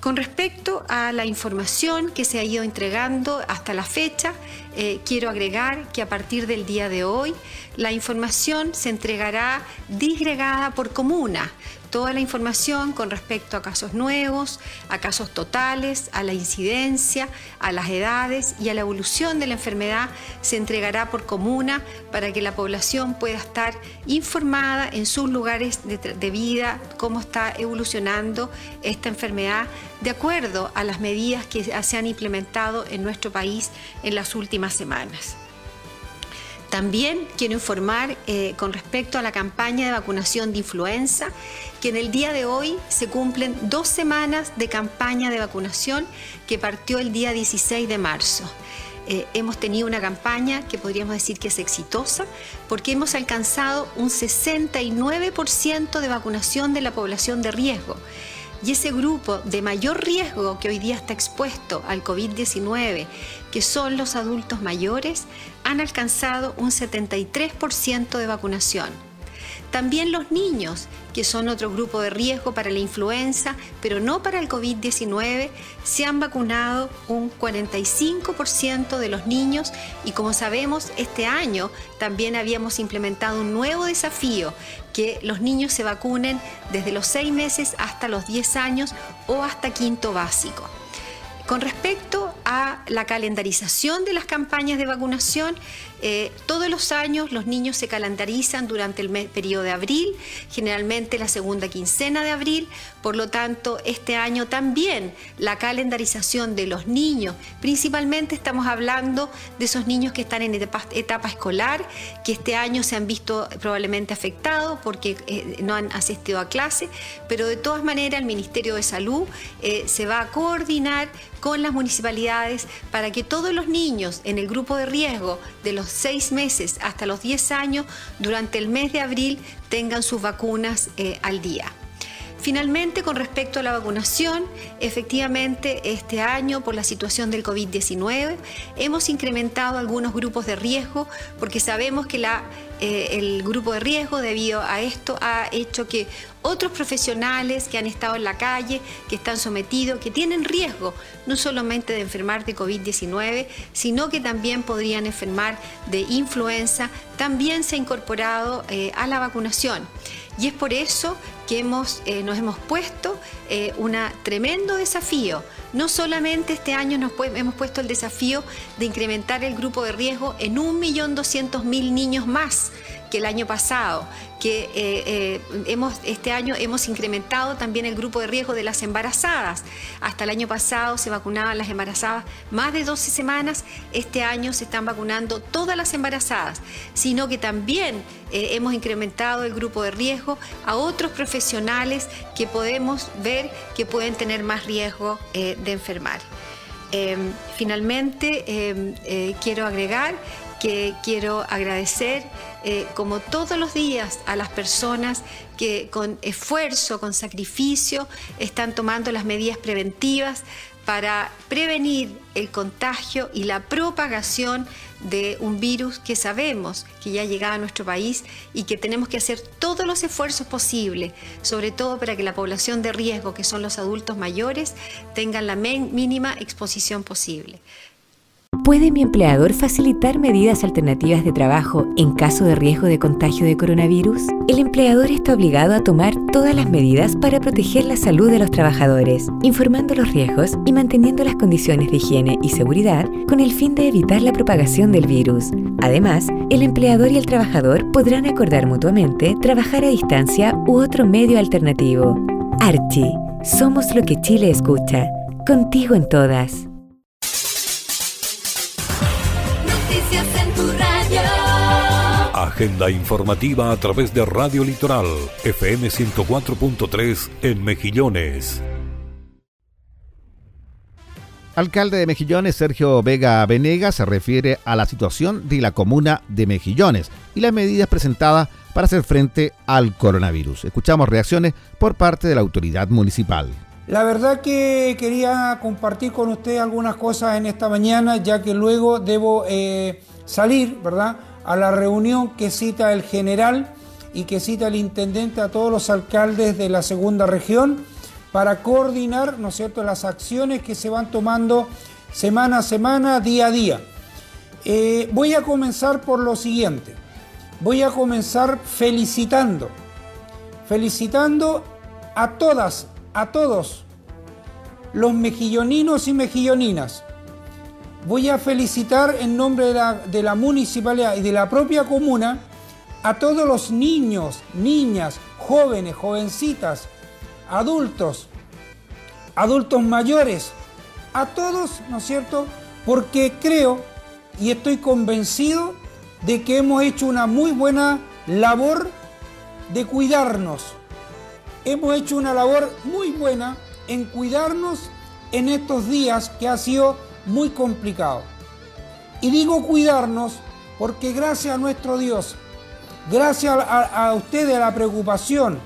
Con respecto a la información que se ha ido entregando hasta la fecha, eh, quiero agregar que a partir del día de hoy la información se entregará disgregada por comuna, toda la información con respecto a casos nuevos, a casos totales, a la incidencia, a las edades y a la evolución de la enfermedad se entregará por comuna para que la población pueda estar informada en sus lugares de, vida, cómo está evolucionando esta enfermedad de acuerdo a las medidas que se han implementado en nuestro país en las últimas semanas. También quiero informar eh, con respecto a la campaña de vacunación de influenza, que en el día de hoy se cumplen dos semanas de campaña de vacunación que partió el día 16 de marzo. Eh, hemos tenido una campaña que podríamos decir que es exitosa porque hemos alcanzado un 69% de vacunación de la población de riesgo. Y ese grupo de mayor riesgo que hoy día está expuesto al COVID-19, que son los adultos mayores, han alcanzado un 73% de vacunación. También los niños, que son otro grupo de riesgo para la influenza, pero no para el COVID-19, se han vacunado un 45% de los niños y como sabemos, este año también habíamos implementado un nuevo desafío, que los niños se vacunen desde los 6 meses hasta los 10 años o hasta quinto básico. Con respecto a la calendarización de las campañas de vacunación, eh, todos los años los niños se calendarizan durante el periodo de abril, generalmente la segunda quincena de abril, por lo tanto este año también la calendarización de los niños, principalmente estamos hablando de esos niños que están en etapa, escolar, que este año se han visto probablemente afectados porque eh, no han asistido a clase, pero de todas maneras el Ministerio de Salud eh, se va a coordinar con las municipalidades para que todos los niños en el grupo de riesgo de los seis meses hasta los 10 años durante el mes de abril tengan sus vacunas eh, al día. Finalmente, con respecto a la vacunación, efectivamente este año por la situación del COVID-19 hemos incrementado algunos grupos de riesgo porque sabemos que la, eh, el grupo de riesgo debido a esto ha hecho que otros profesionales que han estado en la calle, que están sometidos, que tienen riesgo no solamente de enfermar de COVID-19, sino que también podrían enfermar de influenza, también se ha incorporado eh, a la vacunación. Y es por eso que hemos, eh, nos hemos puesto eh, un tremendo desafío. No solamente este año nos hemos puesto el desafío de incrementar el grupo de riesgo en 1.200.000 niños más que el año pasado, que eh, eh, hemos, este año hemos incrementado también el grupo de riesgo de las embarazadas. Hasta el año pasado se vacunaban las embarazadas más de 12 semanas, este año se están vacunando todas las embarazadas, sino que también eh, hemos incrementado el grupo de riesgo a otros profesionales que podemos ver que pueden tener más riesgo de enfermar. finalmente, quiero agregar que quiero agradecer eh, como todos los días a las personas que con esfuerzo, con sacrificio, están tomando las medidas preventivas para prevenir el contagio y la propagación de un virus que sabemos que ya ha llegado a nuestro país y que tenemos que hacer todos los esfuerzos posibles, sobre todo para que la población de riesgo, que son los adultos mayores, tengan la mínima exposición posible. ¿Puede mi empleador facilitar medidas alternativas de trabajo en caso de riesgo de contagio de coronavirus? El empleador está obligado a tomar todas las medidas para proteger la salud de los trabajadores, informando los riesgos y manteniendo las condiciones de higiene y seguridad con el fin de evitar la propagación del virus. Además, el empleador y el trabajador podrán acordar mutuamente trabajar a distancia u otro medio alternativo. Archie, somos lo que Chile escucha. Contigo en todas. Agenda informativa a través de Radio Litoral, FM 104.3 en Mejillones. Alcalde de Mejillones, Sergio Vega Venegas, se refiere a la situación de la comuna de Mejillones y las medidas presentadas para hacer frente al coronavirus. Escuchamos reacciones por parte de la autoridad municipal. La verdad que quería compartir con usted algunas cosas en esta mañana, ya que luego debo eh, salir, ¿verdad?, a la reunión que cita el general y que cita el intendente a todos los alcaldes de la segunda región para coordinar, ¿no es cierto?, las acciones que se van tomando semana a semana, día a día. Eh, voy a comenzar por lo siguiente. Voy a comenzar felicitando, felicitando a todas, a todos los mejilloninos y mejilloninas. Voy a felicitar en nombre de la, municipalidad y de la propia comuna a todos los niños, niñas, jóvenes, jovencitas, adultos, adultos mayores, a todos, ¿no es cierto? Porque creo y estoy convencido de que hemos hecho una muy buena labor de cuidarnos. Hemos hecho una labor muy buena en cuidarnos en estos días que ha sido muy complicado. Y digo cuidarnos porque gracias a nuestro Dios, gracias a, ustedes, a la preocupación,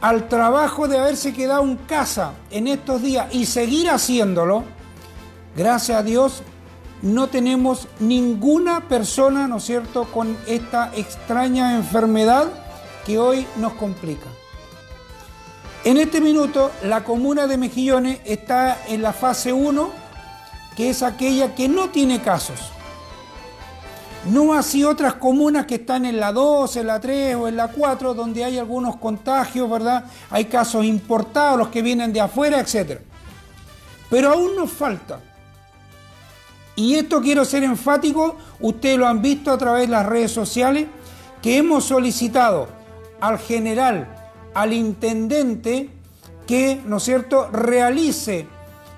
al trabajo de haberse quedado en casa en estos días y seguir haciéndolo, gracias a Dios no tenemos ninguna persona, ¿no es cierto?, con esta extraña enfermedad que hoy nos complica. En este minuto, la comuna de Mejillones está en la fase 1, que es aquella que no tiene casos. No así otras comunas que están en la 2, en la 3 o en la 4, donde hay algunos contagios, ¿verdad? Hay casos importados, los que vienen de afuera, etc. Pero aún nos falta y esto quiero ser enfático, ustedes lo han visto a través de las redes sociales, que hemos solicitado al general, al intendente, que, ¿no es cierto?, realice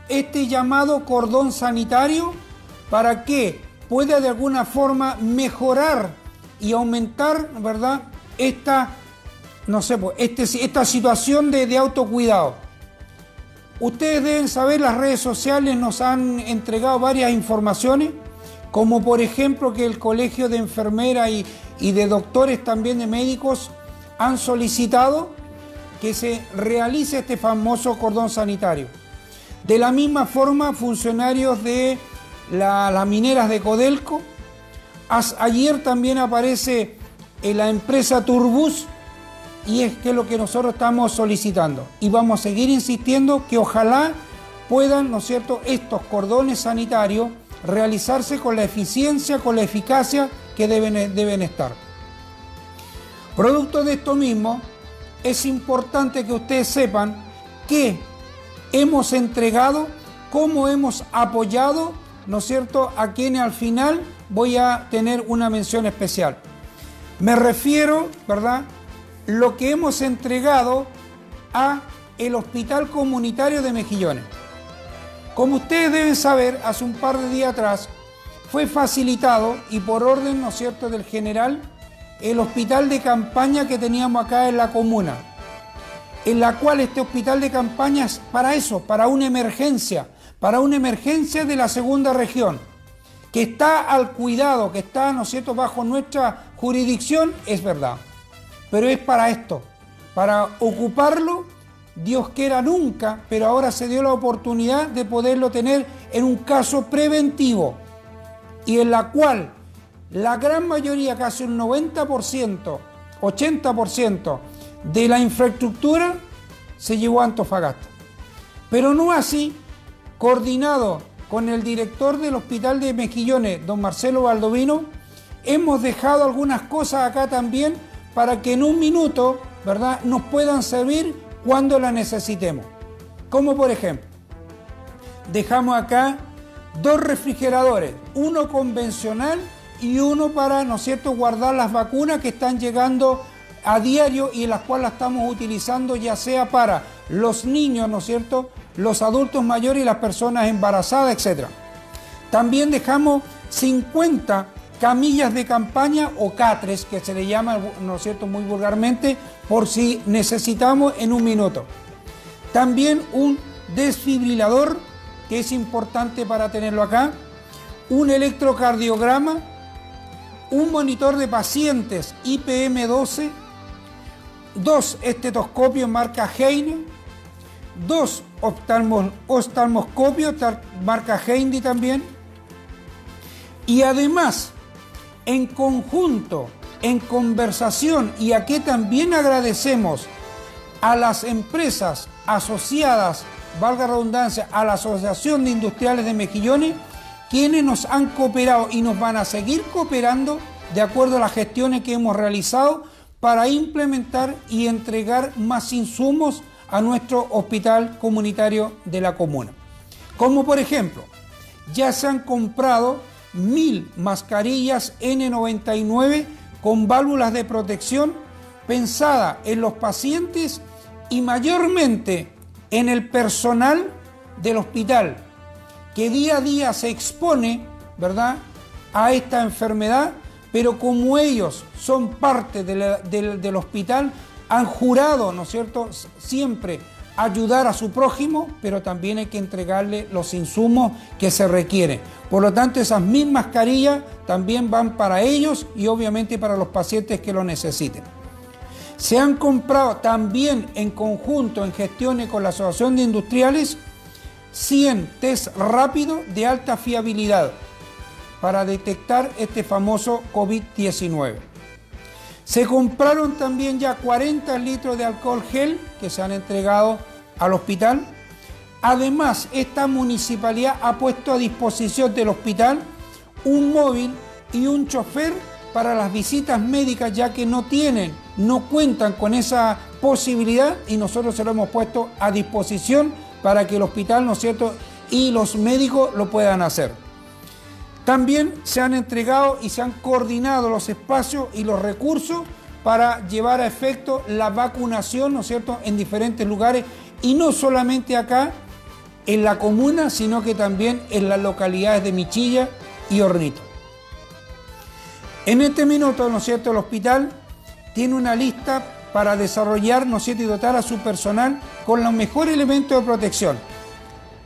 este llamado cordón sanitario para que pueda de alguna forma mejorar y aumentar, ¿verdad?, esta, no sé, pues, este, esta situación de, de autocuidado. Ustedes deben saber, las redes sociales nos han entregado varias informaciones, como por ejemplo que el Colegio de Enfermeras y, de Doctores también de Médicos han solicitado que se realice este famoso cordón sanitario. De la misma forma, funcionarios de las mineras de Codelco, ayer también aparece en la empresa Turbus, y es que es lo que nosotros estamos solicitando. Y vamos a seguir insistiendo que ojalá puedan, ¿no es cierto?, estos cordones sanitarios realizarse con la eficiencia, con la eficacia que deben, deben estar. Producto de esto mismo, es importante que ustedes sepan que hemos entregado, cómo hemos apoyado, ¿no es cierto?, a quienes al final voy a tener una mención especial. Me refiero, ¿verdad?, lo que hemos entregado a el Hospital Comunitario de Mejillones. Como ustedes deben saber, hace un par de días atrás fue facilitado y por orden, ¿no es cierto?, del general, el hospital de campaña que teníamos acá en la comuna, en la cual este hospital de campaña es para eso, para una emergencia, para una emergencia de la segunda región, que está al cuidado, que está, ¿no es cierto?, bajo nuestra jurisdicción, es verdad pero es para esto, para ocuparlo, Dios quiera nunca, pero ahora se dio la oportunidad de poderlo tener en un caso preventivo y en la cual la gran mayoría, casi un 90%, 80% de la infraestructura se llevó a Antofagasta. Pero no así, coordinado con el director del Hospital de Mejillones, don Marcelo Baldovino, hemos dejado algunas cosas acá también para que en un minuto, ¿verdad?, nos puedan servir cuando las necesitemos. Como por ejemplo, dejamos acá dos refrigeradores, uno convencional y uno para, ¿no es cierto?, guardar las vacunas que están llegando a diario y las cuales las estamos utilizando ya sea para los niños, ¿no es cierto?, los adultos mayores y las personas embarazadas, etc. También dejamos 50 camillas de campaña o catres, que se le llama, ¿no es cierto?, muy vulgarmente, por si necesitamos en un minuto. También un desfibrilador, que es importante para tenerlo acá, un electrocardiograma, un monitor de pacientes IPM-12, dos estetoscopios marca Heine, dos oftalmoscopios marca Heindi también, y además, en conjunto, en conversación, y aquí también agradecemos a las empresas asociadas, valga redundancia, a la Asociación de Industriales de Mejillones, quienes nos han cooperado y nos van a seguir cooperando de acuerdo a las gestiones que hemos realizado para implementar y entregar más insumos a nuestro hospital comunitario de la comuna. Como por ejemplo, ya se han comprado mil mascarillas N99 con válvulas de protección pensada en los pacientes y mayormente en el personal del hospital que día a día se expone, ¿verdad?, a esta enfermedad, pero como ellos son parte del hospital, han jurado, ¿no es cierto?, siempre ayudar a su prójimo, pero también hay que entregarle los insumos que se requieren. Por lo tanto, esas mismas mascarillas también van para ellos y obviamente para los pacientes que lo necesiten. Se han comprado también en conjunto, en gestiones con la Asociación de Industriales, 100 test rápidos de alta fiabilidad para detectar este famoso COVID-19. Se compraron también ya 40 litros de alcohol gel que se han entregado al hospital. Además, esta municipalidad ha puesto a disposición del hospital un móvil y un chofer para las visitas médicas ya que no tienen, no cuentan con esa posibilidad y nosotros se lo hemos puesto a disposición para que el hospital, ¿no es cierto?, y los médicos lo puedan hacer. También se han entregado y se han coordinado los espacios y los recursos para llevar a efecto la vacunación, ¿no es cierto?, en diferentes lugares y no solamente acá en la comuna, sino que también en las localidades de Michilla y Hornito. En este minuto, ¿no es cierto?, el hospital tiene una lista para desarrollar, ¿no es cierto?, y dotar a su personal con los mejores elementos de protección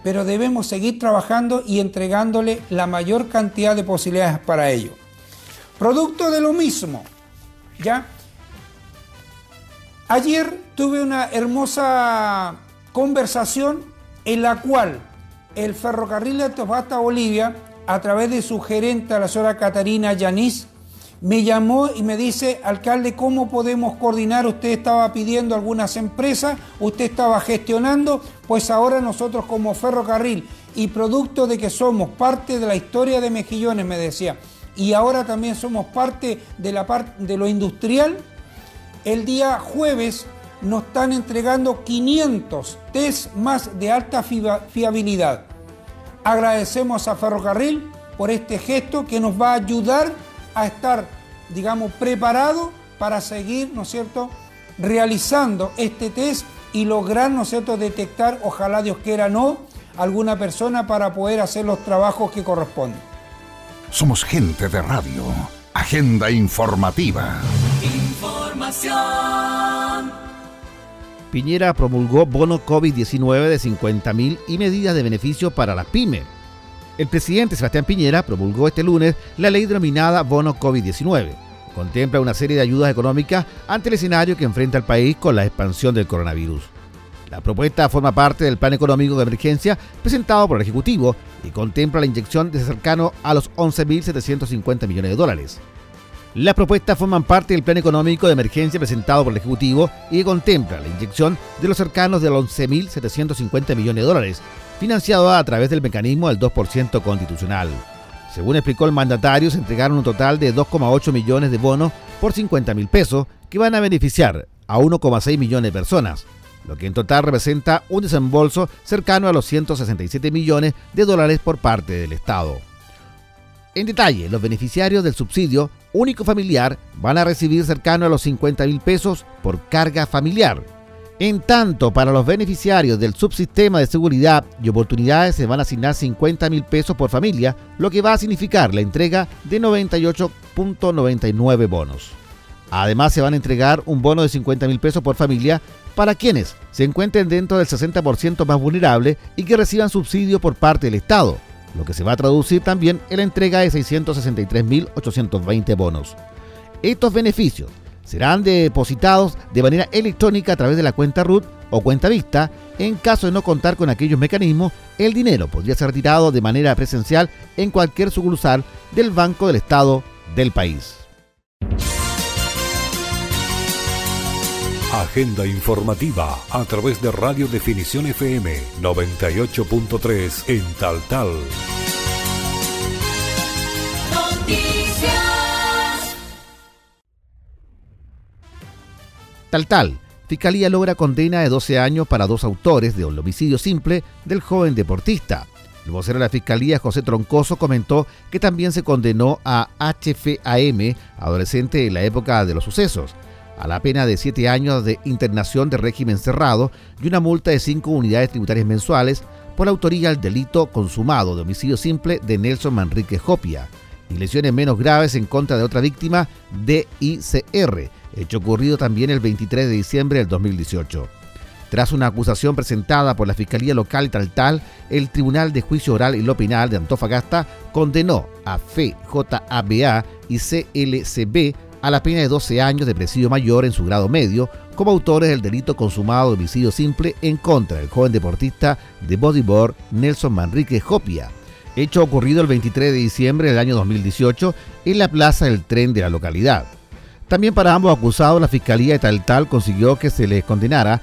pero debemos seguir trabajando y entregándole la mayor cantidad de posibilidades para ello. Producto de lo mismo, ¿ya? Ayer tuve una hermosa conversación en la cual el ferrocarril de Antofagasta Bolivia, a través de su gerente, la señora Catarina Yanis, me llamó y me dice, alcalde, ¿cómo podemos coordinar? Usted estaba pidiendo algunas empresas, usted estaba gestionando, pues ahora nosotros como ferrocarril y producto de que somos parte de la historia de Mejillones, me decía, y ahora también somos parte de la parte de lo industrial, el día jueves nos están entregando 500 test más de alta fiabilidad. Agradecemos a Ferrocarril por este gesto que nos va a ayudar a estar, digamos, preparado para seguir, ¿no es cierto?, realizando este test y lograr, ¿no es cierto?, detectar, ojalá Dios quiera no, alguna persona para poder hacer los trabajos que corresponden. Somos gente de radio. Agenda informativa. Información. Piñera promulgó bono COVID-19 de 50 mil y medidas de beneficio para las pymes. El presidente Sebastián Piñera promulgó este lunes la ley denominada Bono COVID-19. Contempla una serie de ayudas económicas ante el escenario que enfrenta el país con la expansión del coronavirus. La propuesta forma parte del plan económico de emergencia presentado por el Ejecutivo y contempla la inyección de cercano a los 11.750 millones de dólares. Las propuestas forman parte del plan económico de emergencia presentado por el Ejecutivo y contempla la inyección de los cercanos de los 11.750 millones de dólares financiado a través del mecanismo del 2% constitucional. Según explicó el mandatario, se entregaron un total de 2,8 millones de bonos por 50 mil pesos que van a beneficiar a 1,6 millones de personas, lo que en total representa un desembolso cercano a los 167 millones de dólares por parte del Estado. En detalle, los beneficiarios del subsidio único familiar van a recibir cercano a los 50 mil pesos por carga familiar. En tanto, para los beneficiarios del subsistema de seguridad y oportunidades se van a asignar 50 mil pesos por familia, lo que va a significar la entrega de 98.99 bonos. Además, se van a entregar un bono de 50 mil pesos por familia para quienes se encuentren dentro del 60% más vulnerable y que reciban subsidio por parte del Estado, lo que se va a traducir también en la entrega de 663.820 bonos. Estos beneficios serán depositados de manera electrónica a través de la cuenta RUT o cuenta vista. En caso de no contar con aquellos mecanismos, el dinero podría ser retirado de manera presencial en cualquier sucursal del Banco del Estado del país. Agenda informativa a través de Radio Definición FM 98.3 en Tal Tal. Tal Tal. Fiscalía logra condena de 12 años para dos autores de un homicidio simple del joven deportista. El vocero de la Fiscalía, José Troncoso, comentó que también se condenó a HFAM, adolescente en la época de los sucesos a la pena de 7 años de internación de régimen cerrado y una multa de 5 unidades tributarias mensuales por autoría al delito consumado de homicidio simple de Nelson Manrique Jopia y lesiones menos graves en contra de otra víctima de ICR, hecho ocurrido también el 23 de diciembre del 2018. Tras una acusación presentada por la Fiscalía Local tal tal, el Tribunal de Juicio Oral y Lo Penal de Antofagasta condenó a FJABA y CLCB a la pena de 12 años de presidio mayor en su grado medio como autores del delito consumado de homicidio simple en contra del joven deportista de bodyboard Nelson Manrique Jopia, hecho ocurrido el 23 de diciembre del año 2018 en la plaza del tren de la localidad. También para ambos acusados la Fiscalía de Tal Tal consiguió que se les condenara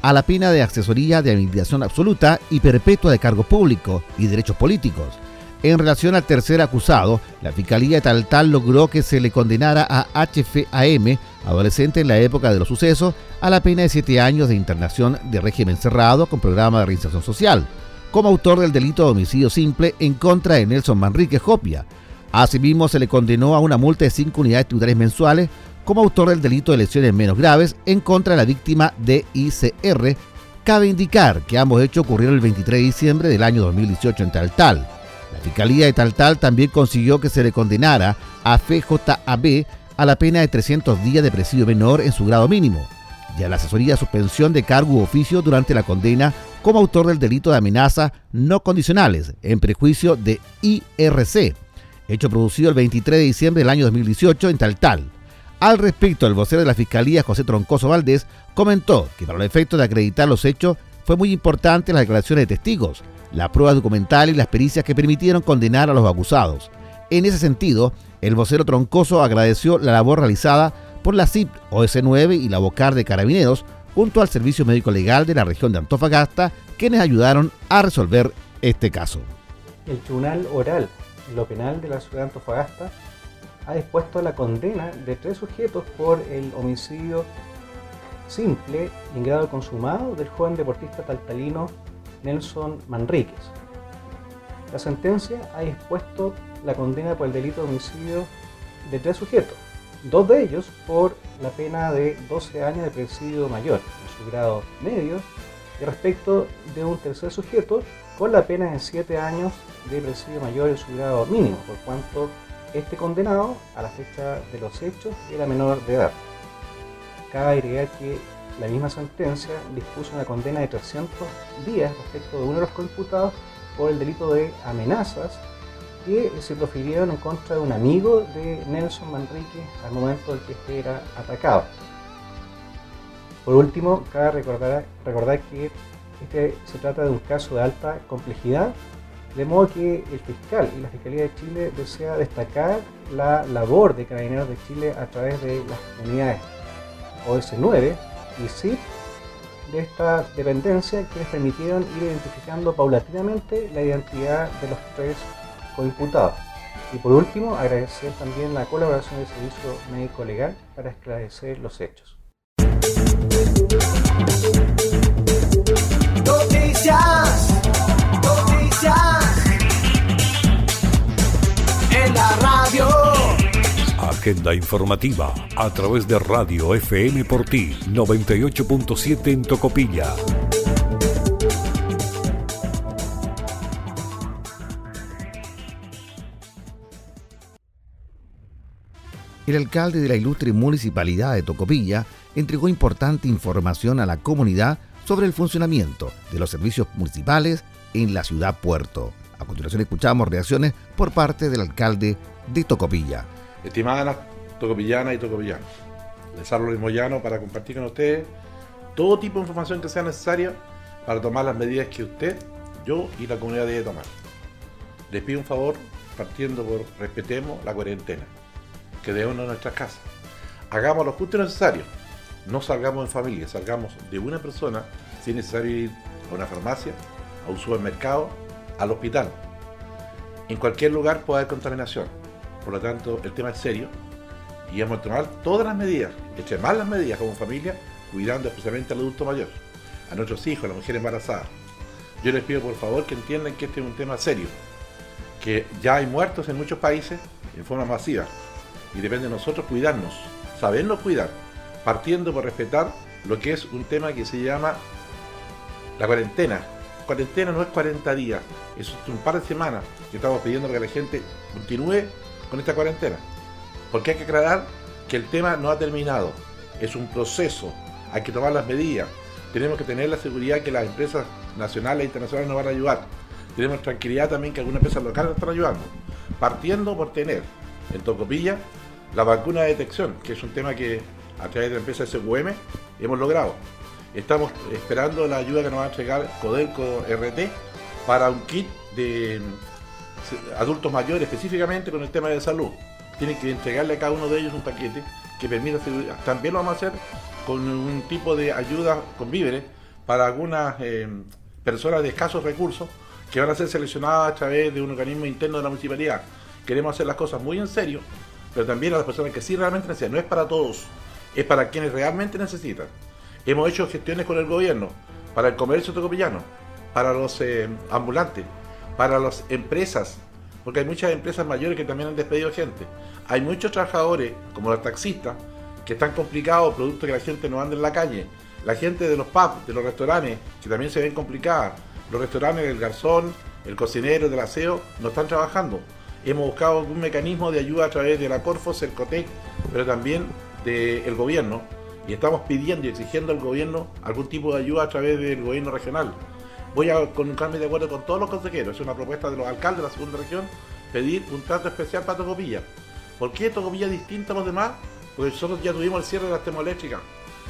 a la pena de accesoría de habilitación absoluta y perpetua de cargos públicos y derechos políticos, en relación al tercer acusado, la Fiscalía de Tal Tal logró que se le condenara a HFAM, adolescente en la época de los sucesos, a la pena de siete años de internación de régimen cerrado con programa de reinserción social, como autor del delito de homicidio simple en contra de Nelson Manrique Jopia. Asimismo, se le condenó a una multa de cinco unidades tributarias mensuales como autor del delito de lesiones menos graves en contra de la víctima de ICR. Cabe indicar que ambos hechos ocurrieron el 23 de diciembre del año 2018 en Tal Tal. La Fiscalía de Tal Tal también consiguió que se le condenara a FJAB a la pena de 300 días de presidio menor en su grado mínimo y a la asesoría de suspensión de cargo u oficio durante la condena como autor del delito de amenaza no condicionales en prejuicio de IRC, hecho producido el 23 de diciembre del año 2018 en Tal Tal. Al respecto, el vocero de la Fiscalía, José Troncoso Valdés, comentó que para el efecto de acreditar los hechos fue muy importante las declaraciones de testigos, la prueba documental y las pericias que permitieron condenar a los acusados. En ese sentido, el vocero Troncoso agradeció la labor realizada por la CIP OS9 y la BOCAR de Carabineros junto al Servicio Médico Legal de la región de Antofagasta, quienes ayudaron a resolver este caso. El Tribunal Oral lo Penal de la ciudad de Antofagasta ha dispuesto la condena de tres sujetos por el homicidio simple en grado consumado del joven deportista taltalino Nelson Manríquez. La sentencia ha dispuesto la condena por el delito de homicidio de tres sujetos, dos de ellos por la pena de 12 años de presidio mayor en su grado medio y respecto de un tercer sujeto con la pena de 7 años de presidio mayor en su grado mínimo, por cuanto este condenado a la fecha de los hechos era menor de edad. Cabe agregar que la misma sentencia dispuso una condena de 300 días respecto de uno de los coimputados por el delito de amenazas que se profirieron en contra de un amigo de Nelson Manrique al momento en que este era atacado. Por último, cabe recordar, recordar que este se trata de un caso de alta complejidad, de modo que el fiscal y la Fiscalía de Chile desea destacar la labor de Carabineros de Chile a través de las unidades OS9 y SIP de esta dependencia que les permitieron ir identificando paulatinamente la identidad de los tres coimputados. Y por último, agradecer también la colaboración del Servicio Médico Legal para esclarecer los hechos. Agenda informativa a través de Radio FM por ti 98.7 en Tocopilla. El alcalde de la ilustre municipalidad de Tocopilla entregó importante información a la comunidad sobre el funcionamiento de los servicios municipales en la ciudad puerto. A continuación escuchamos reacciones por parte del alcalde de Tocopilla. Estimadas tocopillanas y tocopillanos, les hablo Luis Moyano para compartir con ustedes todo tipo de información que sea necesaria para tomar las medidas que usted, yo y la comunidad debe tomar. Les pido un favor, partiendo por respetemos la cuarentena, que debemos en nuestras casas. Hagamos lo justo y. No salgamos en familia, salgamos de una persona si es necesario ir a una farmacia, a un supermercado, al hospital. En cualquier lugar puede haber contaminación. Por lo tanto, el tema es serio y vamos a tomar todas las medidas, extremar las medidas como familia, cuidando especialmente al adulto mayor, a nuestros hijos, a las mujeres embarazadas. Yo les pido por favor que entiendan que este es un tema serio, que ya hay muertos en muchos países en forma masiva y depende de nosotros cuidarnos, sabernos cuidar, partiendo por respetar lo que es un tema que se llama la cuarentena. Cuarentena no es 40 días, es un par de semanas que estamos pidiendo que la gente continúe con esta cuarentena. Porque hay que aclarar que el tema no ha terminado, es un proceso, hay que tomar las medidas, tenemos que tener la seguridad que las empresas nacionales e internacionales nos van a ayudar. Tenemos tranquilidad también que algunas empresas locales nos están ayudando. Partiendo por tener en Tocopilla la vacuna de detección, que es un tema que a través de la empresa SQM hemos logrado. Estamos esperando la ayuda que nos va a entregar Codelco RT para un kit de adultos mayores específicamente con el tema de salud. Tienen que entregarle a cada uno de ellos un paquete que permita seguridad. También lo vamos a hacer con un tipo de ayuda con víveres para algunas eh, personas de escasos recursos que van a ser seleccionadas a través de un organismo interno de la municipalidad. Queremos hacer las cosas muy en serio, pero también a las personas que sí realmente necesitan. No es para todos, es para quienes realmente necesitan. Hemos hecho gestiones con el gobierno para el comercio tocopillano, para los eh, ambulantes, para las empresas, porque hay muchas empresas mayores que también han despedido gente. Hay muchos trabajadores, como los taxistas, que están complicados producto que la gente no anda en la calle. La gente de los pubs, de los restaurantes, que también se ven complicadas. Los restaurantes, el garzón, el cocinero, del aseo, no están trabajando. Hemos buscado algún mecanismo de ayuda a través de la Corfos, el COTEC, pero también del gobierno. Y estamos pidiendo y exigiendo al gobierno algún tipo de ayuda a través del gobierno regional. Voy a colocarme de acuerdo con todos los consejeros. Es una propuesta de los alcaldes de la segunda región pedir un trato especial para Tocopilla. ¿Por qué Tocopilla es distinta a los demás? Porque nosotros ya tuvimos el cierre de las termoeléctricas.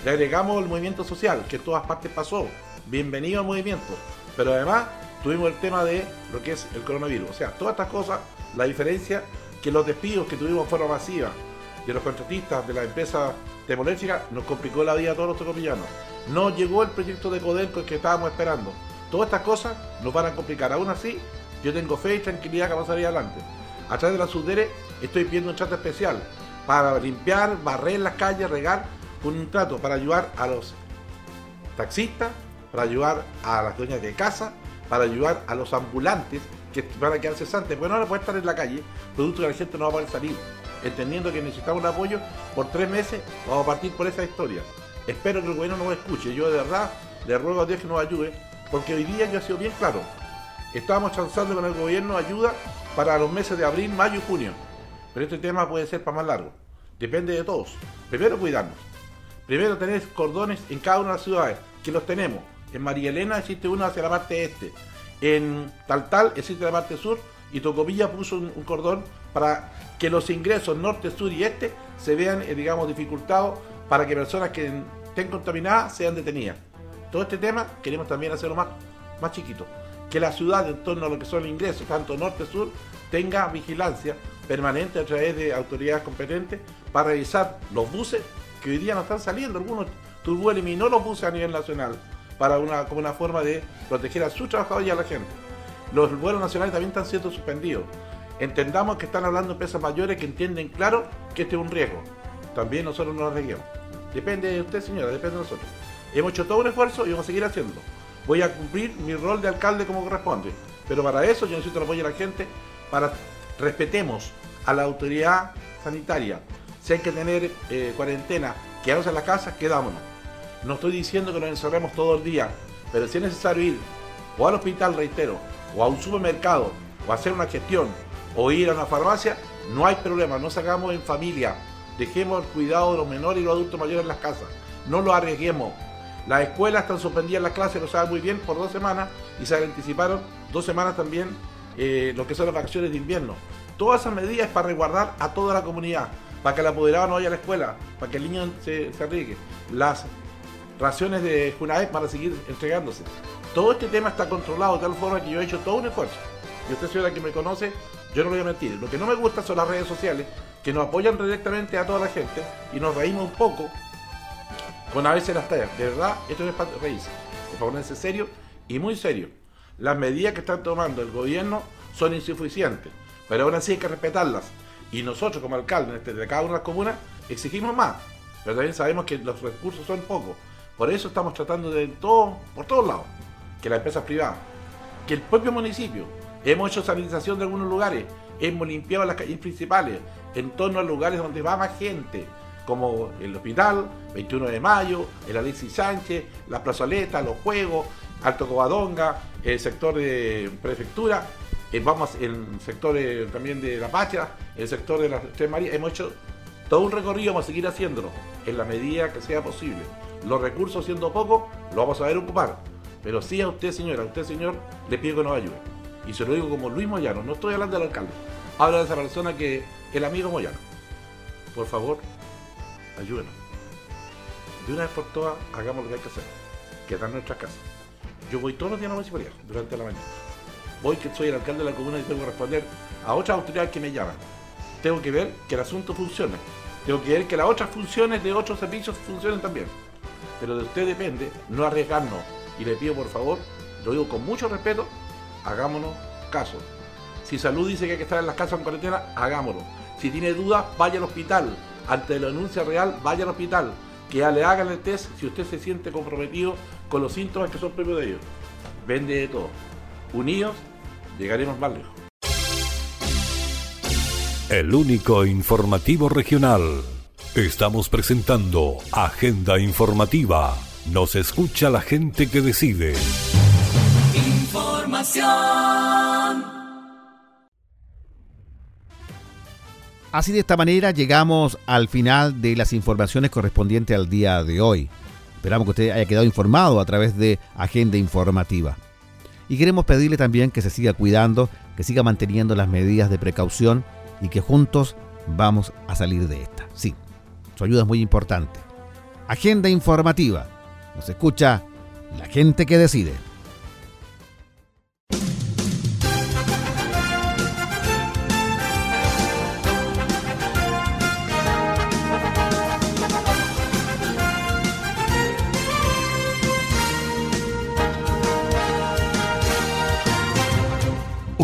Le agregamos el movimiento social, que en todas partes pasó. Bienvenido al movimiento. Pero además tuvimos el tema de lo que es el coronavirus. O sea, todas estas cosas, la diferencia que los despidos que tuvimos en forma masiva de los contratistas de la empresa termoeléctrica nos complicó la vida a todos los tocopillanos. No llegó el proyecto de Codelco que estábamos esperando. Todas estas cosas nos van a complicar. Aún así, yo tengo fe y tranquilidad que vamos a salir adelante. A través de la SUDERE estoy pidiendo un trato especial para limpiar, barrer las calles, regar, con un trato para ayudar a los taxistas, para ayudar a las dueñas de casa, para ayudar a los ambulantes que van a quedar cesantes, porque no van a poder estar en la calle, producto que la gente no va a poder salir. Entendiendo que necesitamos un apoyo por tres meses, vamos a partir por esa historia. Espero que el gobierno nos escuche. Yo de verdad le ruego a Dios que nos ayude, porque hoy día yo he sido bien claro. Estamos chanzando con el gobierno ayuda para los meses de abril, mayo y junio. Pero este tema puede ser para más largo. Depende de todos. Primero cuidarnos. Primero tener cordones en cada una de las ciudades, que los tenemos. En María Elena existe uno hacia la parte este. En Tal Tal existe la parte sur. Y Tocopilla puso un, un cordón para que los ingresos norte, sur y este se vean, eh, digamos, dificultados para que personas que estén contaminadas sean detenidas. Todo este tema queremos también hacerlo más, más chiquito. Que la ciudad en torno a lo que son los ingresos, tanto norte-sur, tenga vigilancia permanente a través de autoridades competentes para revisar los buses que hoy día no están saliendo. Algunos Turbú eliminó los buses a nivel nacional para una, como una forma de proteger a sus trabajadores y a la gente. Los vuelos nacionales también están siendo suspendidos. Entendamos que están hablando empresas mayores que entienden claro que este es un riesgo. También nosotros nos arriesguemos. Depende de usted, señora, depende de nosotros. Hemos hecho todo un esfuerzo y vamos a seguir haciendo. Voy a cumplir mi rol de alcalde como corresponde. Pero para eso yo necesito el apoyo de la gente para respetemos a la autoridad sanitaria. Si hay que tener eh, cuarentena, quedarnos en la casa, quedámonos. No estoy diciendo que nos encerremos todo el día, pero si es necesario ir o al hospital, reitero, o a un supermercado, o hacer una gestión, o ir a una farmacia, no hay problema, no sacamos en familia. Dejemos el cuidado de los menores y los adultos mayores en las casas. No lo arriesguemos. Las escuelas están suspendidas las clases, lo saben muy bien, por dos semanas y se anticiparon dos semanas también eh, lo que son las vacaciones de invierno. Todas esas medidas para resguardar a toda la comunidad, para que el apoderado no vaya a la escuela, para que el niño se, se arriesgue. Las raciones de Junaep para seguir entregándose. Todo este tema está controlado de tal forma que yo he hecho todo un esfuerzo. Y usted, señora, que me conoce, yo no lo voy a mentir. Lo que no me gusta son las redes sociales que nos apoyan directamente a toda la gente y nos reímos un poco con a veces las tallas. De verdad, esto es para reírse, es para ponerse serio y muy serio. Las medidas que están tomando el gobierno son insuficientes, pero aún así hay que respetarlas. Y nosotros, como alcaldes de cada una de las comunas, exigimos más. Pero también sabemos que los recursos son pocos. Por eso estamos tratando de todo, por todos lados, que las empresas privadas, que el propio municipio, hemos hecho sanitización de algunos lugares, hemos limpiado las calles principales, en torno a lugares donde va más gente, como el hospital, 21 de mayo, el Alexis Sánchez, la plazoleta, los juegos, Alto Covadonga, el sector de prefectura, eh, vamos el sector eh, también de La Pacha, el sector de las Tres Marías, hemos hecho todo un recorrido, vamos a seguir haciéndolo en la medida que sea posible. Los recursos siendo pocos, lo vamos a ver ocupar. Pero sí a usted, señora, a usted, señor, le pido que nos ayude. Y se lo digo como Luis Moyano, no estoy hablando del alcalde. Habla de esa persona que el amigo Moyano. Por favor, ayúdenos. De una vez por todas, hagamos lo que hay que hacer. Quedar en nuestras casas. Yo voy todos los días a la municipalidad, durante la mañana. Voy que soy el alcalde de la comuna y tengo que responder a otras autoridades que me llaman. Tengo que ver que el asunto funcione. Tengo que ver que las otras funciones de otros servicios funcionen también. Pero de usted depende no arriesgarnos. Y le pido por favor, lo digo con mucho respeto, hagámonos caso. Si salud dice que hay que estar en las casas en cuarentena, hagámoslo. Si tiene dudas, vaya al hospital. Ante la denuncia real, vaya al hospital. Que ya le hagan el test si usted se siente comprometido con los síntomas que son propios de ellos. Vende de todo. Unidos, llegaremos más lejos. El único informativo regional. Estamos presentando Agenda Informativa. Nos escucha la gente que decide. Información. Así de esta manera llegamos al final de las informaciones correspondientes al día de hoy. Esperamos que usted haya quedado informado a través de Agenda Informativa. Y queremos pedirle también que se siga cuidando, que siga manteniendo las medidas de precaución y que juntos vamos a salir de esta. Sí, su ayuda es muy importante. Agenda Informativa. Nos escucha la gente que decide.